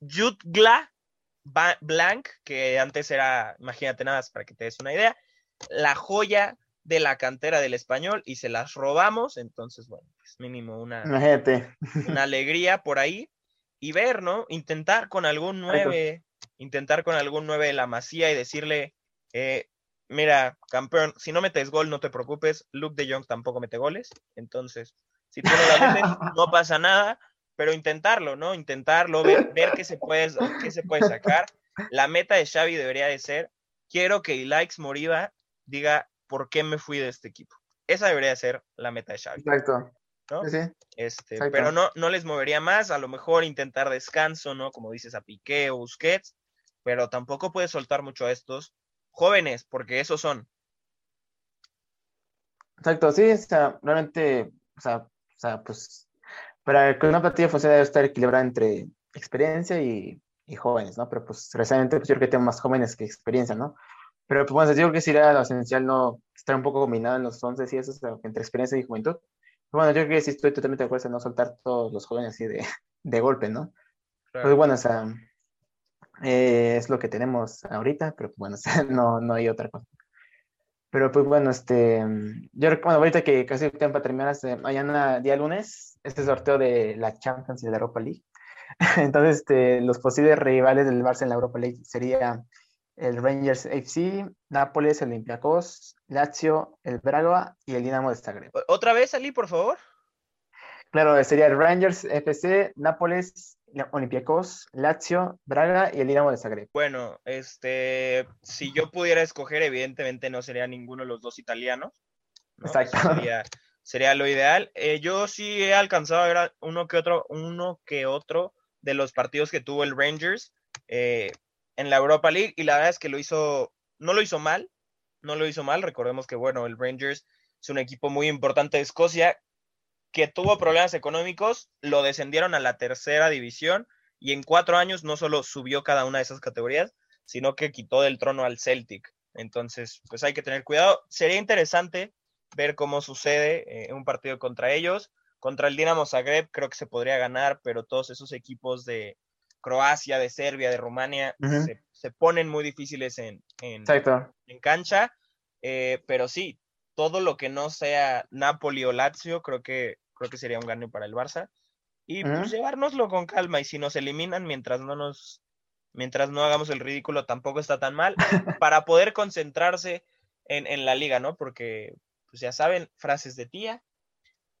Speaker 1: Jutgla Blanc, que antes era, imagínate nada más para que te des una idea, la joya de la cantera del español y se las robamos, entonces, bueno, pues mínimo una, una alegría por ahí. Y ver, ¿no? Intentar con algún nueve, intentar con algún nueve de la masía y decirle, eh, mira, campeón, si no metes gol, no te preocupes, Luke de Jong tampoco mete goles, entonces, si tú no la metes, no pasa nada, pero intentarlo, ¿no? Intentarlo, ver, qué, se puede, qué se puede sacar. La meta de Xavi debería de ser, quiero que Likes Moriba diga por qué me fui de este equipo. Esa debería ser la meta de Xavi.
Speaker 2: Exacto.
Speaker 1: ¿no? Sí, Este, pero no, no les movería más, a lo mejor intentar descanso, ¿no? Como dices a Piqué o Busquets, pero tampoco puedes soltar mucho a estos jóvenes, porque esos son.
Speaker 2: Exacto, sí, o sea, realmente, o sea, o sea pues para que una plantilla funcione debe estar equilibrada entre experiencia y, y jóvenes, ¿no? Pero pues recientemente pues, yo creo que tengo más jóvenes que experiencia, ¿no? Pero pues bueno, yo creo que sería lo esencial no estar un poco combinado en los 11 y eso, entre experiencia y juventud. Pero bueno, yo creo que sí estoy totalmente de acuerdo en no soltar todos los jóvenes así de, de golpe, ¿no? Pues bueno, o sea, eh, es lo que tenemos ahorita, pero pues, bueno, o sea, no, no hay otra cosa. Pero pues bueno, este, yo bueno, ahorita que casi el tiempo termina, este, mañana día lunes, este sorteo de la Champions y de la Europa League. Entonces, este, los posibles rivales del Barça en la Europa League sería el Rangers FC, Nápoles, Olympiacos, Lazio, el Braga y el Dinamo de Zagreb.
Speaker 1: ¿Otra vez, Ali, por favor?
Speaker 2: Claro, sería el Rangers FC, Nápoles, Olympiacos, Lazio, Braga y el Dinamo de Zagreb.
Speaker 1: Bueno, este, si yo pudiera escoger, evidentemente no sería ninguno de los dos italianos.
Speaker 2: Exacto.
Speaker 1: Sería, lo ideal. Eh, yo sí he alcanzado a ver uno que otro, uno que otro de los partidos que tuvo el Rangers eh, en la Europa League y la verdad es que lo hizo, no lo hizo mal, no lo hizo mal. Recordemos que bueno, el Rangers es un equipo muy importante de Escocia que tuvo problemas económicos, lo descendieron a la tercera división y en cuatro años no solo subió cada una de esas categorías, sino que quitó del trono al Celtic. Entonces, pues hay que tener cuidado. Sería interesante ver cómo sucede eh, un partido contra ellos. Contra el Dinamo Zagreb creo que se podría ganar, pero todos esos equipos de Croacia, de Serbia, de Rumania, se, ponen muy difíciles en, en, en cancha. Eh, pero sí, todo lo que no sea Napoli o Lazio, creo que creo que sería un gane para el Barça. Y pues llevárnoslo con calma. Y si nos eliminan mientras no nos, mientras no hagamos el ridículo, tampoco está tan mal. para poder concentrarse en, en, la liga, ¿no? Porque, pues ya saben, frases de tía.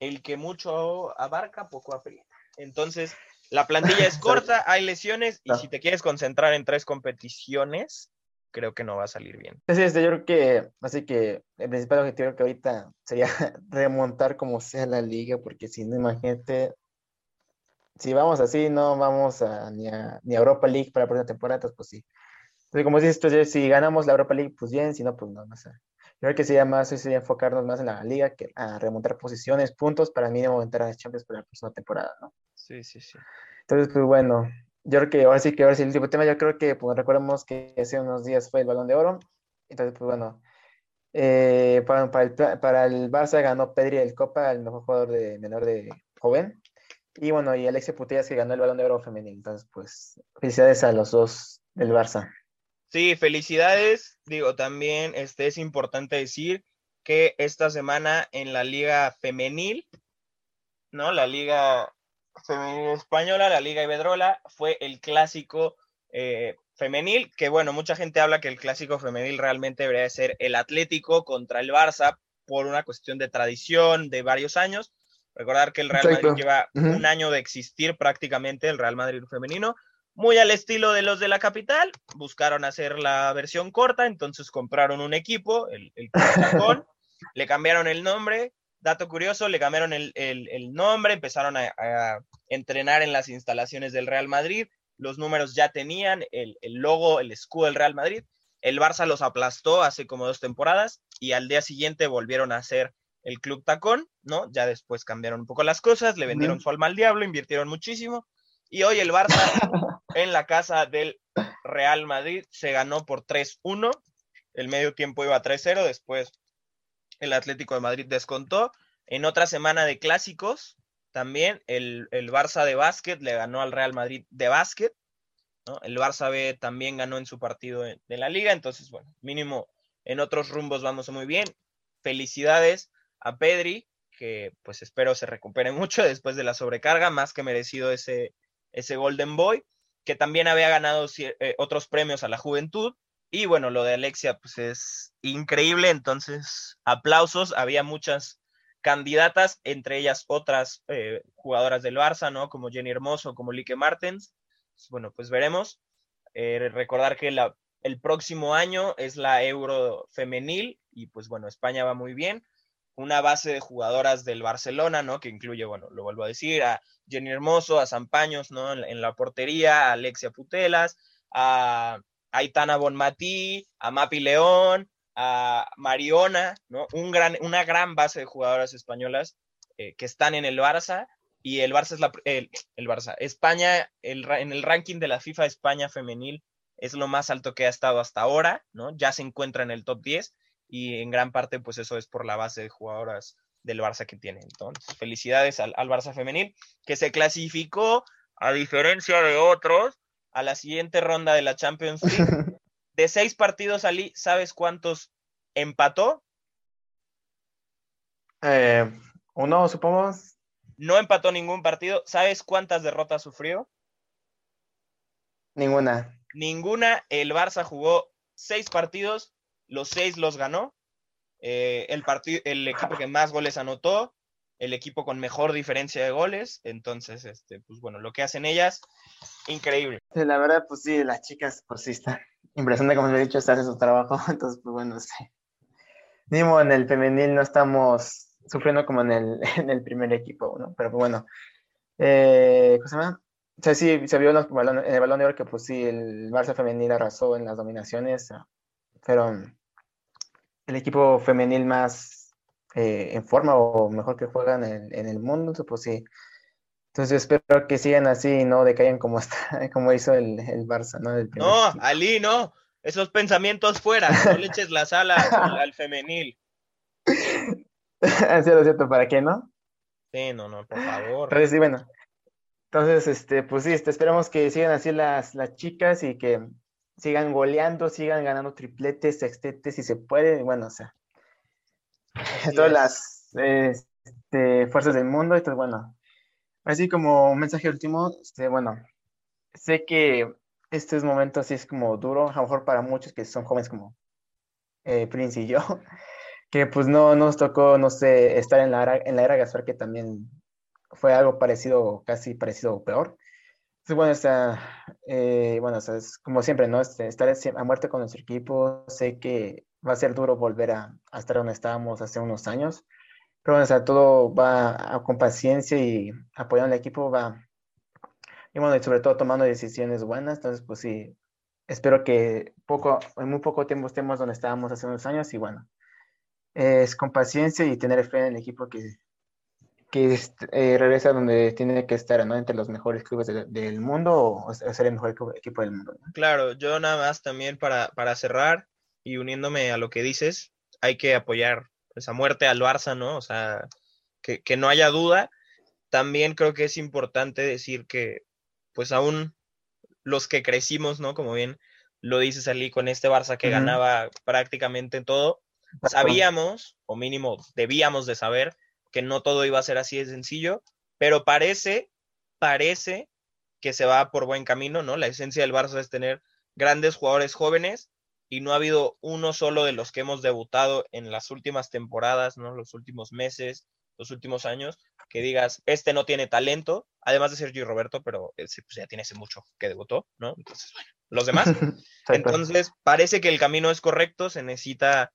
Speaker 1: el que mucho abarca, poco aprieta. Entonces, la plantilla es corta, hay lesiones y si te quieres concentrar en tres competiciones, creo que no va a salir bien.
Speaker 2: Sí, sí, yo creo que, así que el principal objetivo que ahorita sería remontar como sea la liga, porque si no, imagínate, si vamos así, no vamos a, ni, a, ni a Europa League para la próxima temporada, pues sí. Entonces, como dices, si ganamos la Europa League, pues bien, si no, pues no, no sé. Yo creo que sería más, sería enfocarnos más en la liga que a remontar posiciones, puntos para mínimo entrar a Champions para la próxima temporada, ¿no?
Speaker 1: Sí, sí, sí.
Speaker 2: Entonces, pues bueno, yo creo que ahora sí que ahora sí el último tema, yo creo que pues recordemos que hace unos días fue el Balón de Oro, entonces pues bueno, eh, para, el, para el Barça ganó Pedri el Copa, el mejor jugador de menor de joven, y bueno, y Alexia Putellas que ganó el Balón de Oro femenino, entonces pues felicidades a los dos del Barça.
Speaker 1: Sí, felicidades, digo, también este, es importante decir que esta semana en la liga femenil, ¿no? La liga femenil española, la Liga Iberdrola, fue el clásico eh, femenil, que bueno, mucha gente habla que el clásico femenil realmente debería ser el Atlético contra el Barça por una cuestión de tradición de varios años. Recordar que el Real Madrid lleva un año de existir prácticamente, el Real Madrid femenino, muy al estilo de los de la capital, buscaron hacer la versión corta, entonces compraron un equipo, el, el le cambiaron el nombre, dato curioso, le cambiaron el, nombre, empezaron a, entrenar en las instalaciones del Real Madrid, los números ya tenían, el, logo, el escudo del Real Madrid, el Barça los aplastó hace como dos temporadas y al día siguiente volvieron a ser el Club Tacón, ¿no? Ya después cambiaron un poco las cosas, le vendieron su alma al diablo, invirtieron muchísimo y hoy el Barça en la casa del Real Madrid se ganó por 3-1, el medio tiempo iba 3-0, después el Atlético de Madrid descontó. En otra semana de clásicos, también el, Barça de básquet le ganó al Real Madrid de básquet. El Barça B también ganó en su partido de, la liga. Entonces, bueno, mínimo en otros rumbos vamos muy bien. Felicidades a Pedri, que pues espero se recupere mucho después de la sobrecarga, más que merecido ese, ese Golden Boy, que también había ganado eh, otros premios a la juventud. Y bueno, lo de Alexia, pues es increíble, entonces aplausos, había muchas candidatas, entre ellas otras eh, jugadoras del Barça, ¿no? Como Jenny Hermoso, como Lique Martens. Bueno, pues veremos. Eh, recordar que la, el próximo año es la Euro femenil y pues bueno, España va muy bien. Una base de jugadoras del Barcelona, ¿no? Que incluye, bueno, lo vuelvo a decir, a Jenny Hermoso, a Zampaños, ¿no? En, en la portería, a Alexia Putelas, a Aitana Bonmatí, a Mapi León, a Mariona, ¿no? Un gran, una gran base de jugadoras españolas eh, que están en el Barça y el Barça es la, el, Barça. España, el, en el ranking de la FIFA España femenil es lo más alto que ha estado hasta ahora, ¿no? Ya se encuentra en el top 10 y en gran parte pues eso es por la base de jugadoras del Barça que tiene. Entonces, felicidades al, al Barça femenil que se clasificó a diferencia de otros a la siguiente ronda de la Champions League. De seis partidos, Ali, ¿sabes cuántos empató?
Speaker 2: Eh, uno, supongo.
Speaker 1: No empató ningún partido. ¿Sabes cuántas derrotas sufrió?
Speaker 2: Ninguna.
Speaker 1: Ninguna. El Barça jugó seis partidos, los seis los ganó. Eh, el, equipo que más goles anotó el equipo con mejor diferencia de goles. Entonces, este, pues bueno, lo que hacen ellas, increíble.
Speaker 2: la verdad, pues sí, las chicas, pues sí, está impresionante, como les he dicho, está haciendo su trabajo. Entonces, pues bueno, sí. Mismo en el femenil no estamos sufriendo como en el, en el primer equipo, ¿no? Pero pues bueno, eh, ¿cómo se llama? O sea, sí, se vio en, el balón de oro que pues sí, el Barça femenil arrasó en las dominaciones, pero el equipo femenil más eh, en forma o mejor que juegan en, el mundo, pues sí. Entonces espero que sigan así y no decaigan como, está, como hizo el, el Barça, ¿no?
Speaker 1: no, Ali, no. Esos pensamientos fuera, no le eches la sala al, femenil.
Speaker 2: Así lo cierto, ¿para qué no?
Speaker 1: Sí, no, no, por favor.
Speaker 2: Entonces, sí, bueno. Entonces, este, pues sí, este, esperamos que sigan así las, las chicas y que sigan goleando, sigan ganando tripletes, sextetes, si se puede, bueno, o sea, todas las este, fuerzas del mundo. Entonces, bueno, así como un mensaje último, este, bueno, sé que estos momentos sí es como duro, a lo mejor para muchos que son jóvenes como eh, Prince y yo, que pues no nos tocó, no sé, estar en la era, en la era Gaspar, que también fue algo parecido, casi parecido o peor. Entonces, bueno, está, eh, bueno, es como siempre, ¿no? Este, estar a muerte con nuestro equipo, sé que va a ser duro volver a, a estar donde estábamos hace unos años, pero o sea, todo va con paciencia y apoyando al equipo va, y bueno, y sobre todo tomando decisiones buenas, entonces pues sí, espero que poco, en muy poco tiempo estemos donde estábamos hace unos años y bueno, es con paciencia y tener fe en el equipo que, que eh, regresa donde tiene que estar, ¿no? Entre los mejores clubes del mundo o, ser el mejor equipo del mundo.
Speaker 1: Claro, yo nada más también para, para cerrar y uniéndome a lo que dices, hay que apoyar esa muerte al Barça, ¿no? O sea, que, que no haya duda. También creo que es importante decir que, pues aún los que crecimos, ¿no? Como bien lo dices Ali, con este Barça que ganaba prácticamente todo, sabíamos, o mínimo debíamos de saber, que no todo iba a ser así de sencillo, pero parece, parece que se va por buen camino, ¿no? La esencia del Barça es tener grandes jugadores jóvenes y no ha habido uno solo de los que hemos debutado en las últimas temporadas, ¿no? Los últimos meses, los últimos años, que digas, este no tiene talento, además de Sergio Roberto, pero ese, pues, ya tiene ese mucho que debutó, ¿no? Entonces, bueno, los demás. Entonces, parece que el camino es correcto, se necesita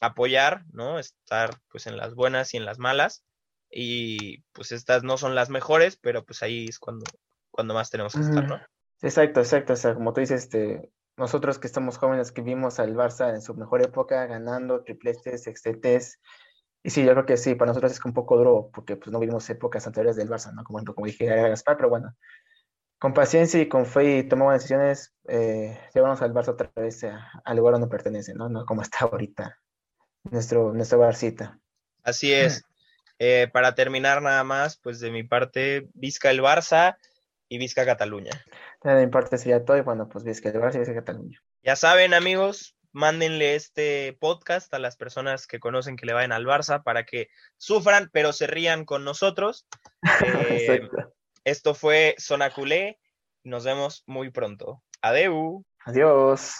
Speaker 1: apoyar, ¿no? Estar pues en las buenas y en las malas. Y pues estas no son las mejores, pero pues ahí es cuando, cuando más tenemos que estar, ¿no?
Speaker 2: Exacto, exacto. O sea, como tú dices, este, nosotros que estamos jóvenes, que vimos al Barça en su mejor época, ganando tripletes, sextetes. Y sí, yo creo que sí, para nosotros es un poco duro, porque pues no vivimos épocas anteriores del Barça, ¿no? Como, como dije Gaspar, pero bueno, con paciencia y con fe y tomamos decisiones, eh, llevamos al Barça otra vez al lugar donde pertenece, ¿no? No como está ahorita nuestro, nuestra barcita.
Speaker 1: Así es. Eh, para terminar nada más, pues de mi parte, Vizca el Barça y Vizca Cataluña.
Speaker 2: De mi parte sería todo y bueno, pues Vizca el Barça y Vizca Cataluña.
Speaker 1: Ya saben amigos, mándenle este podcast a las personas que conocen que le vayan al Barça para que sufran, pero se rían con nosotros. Eh, esto fue Zona Culé. Nos vemos muy pronto. Adeu.
Speaker 2: Adiós.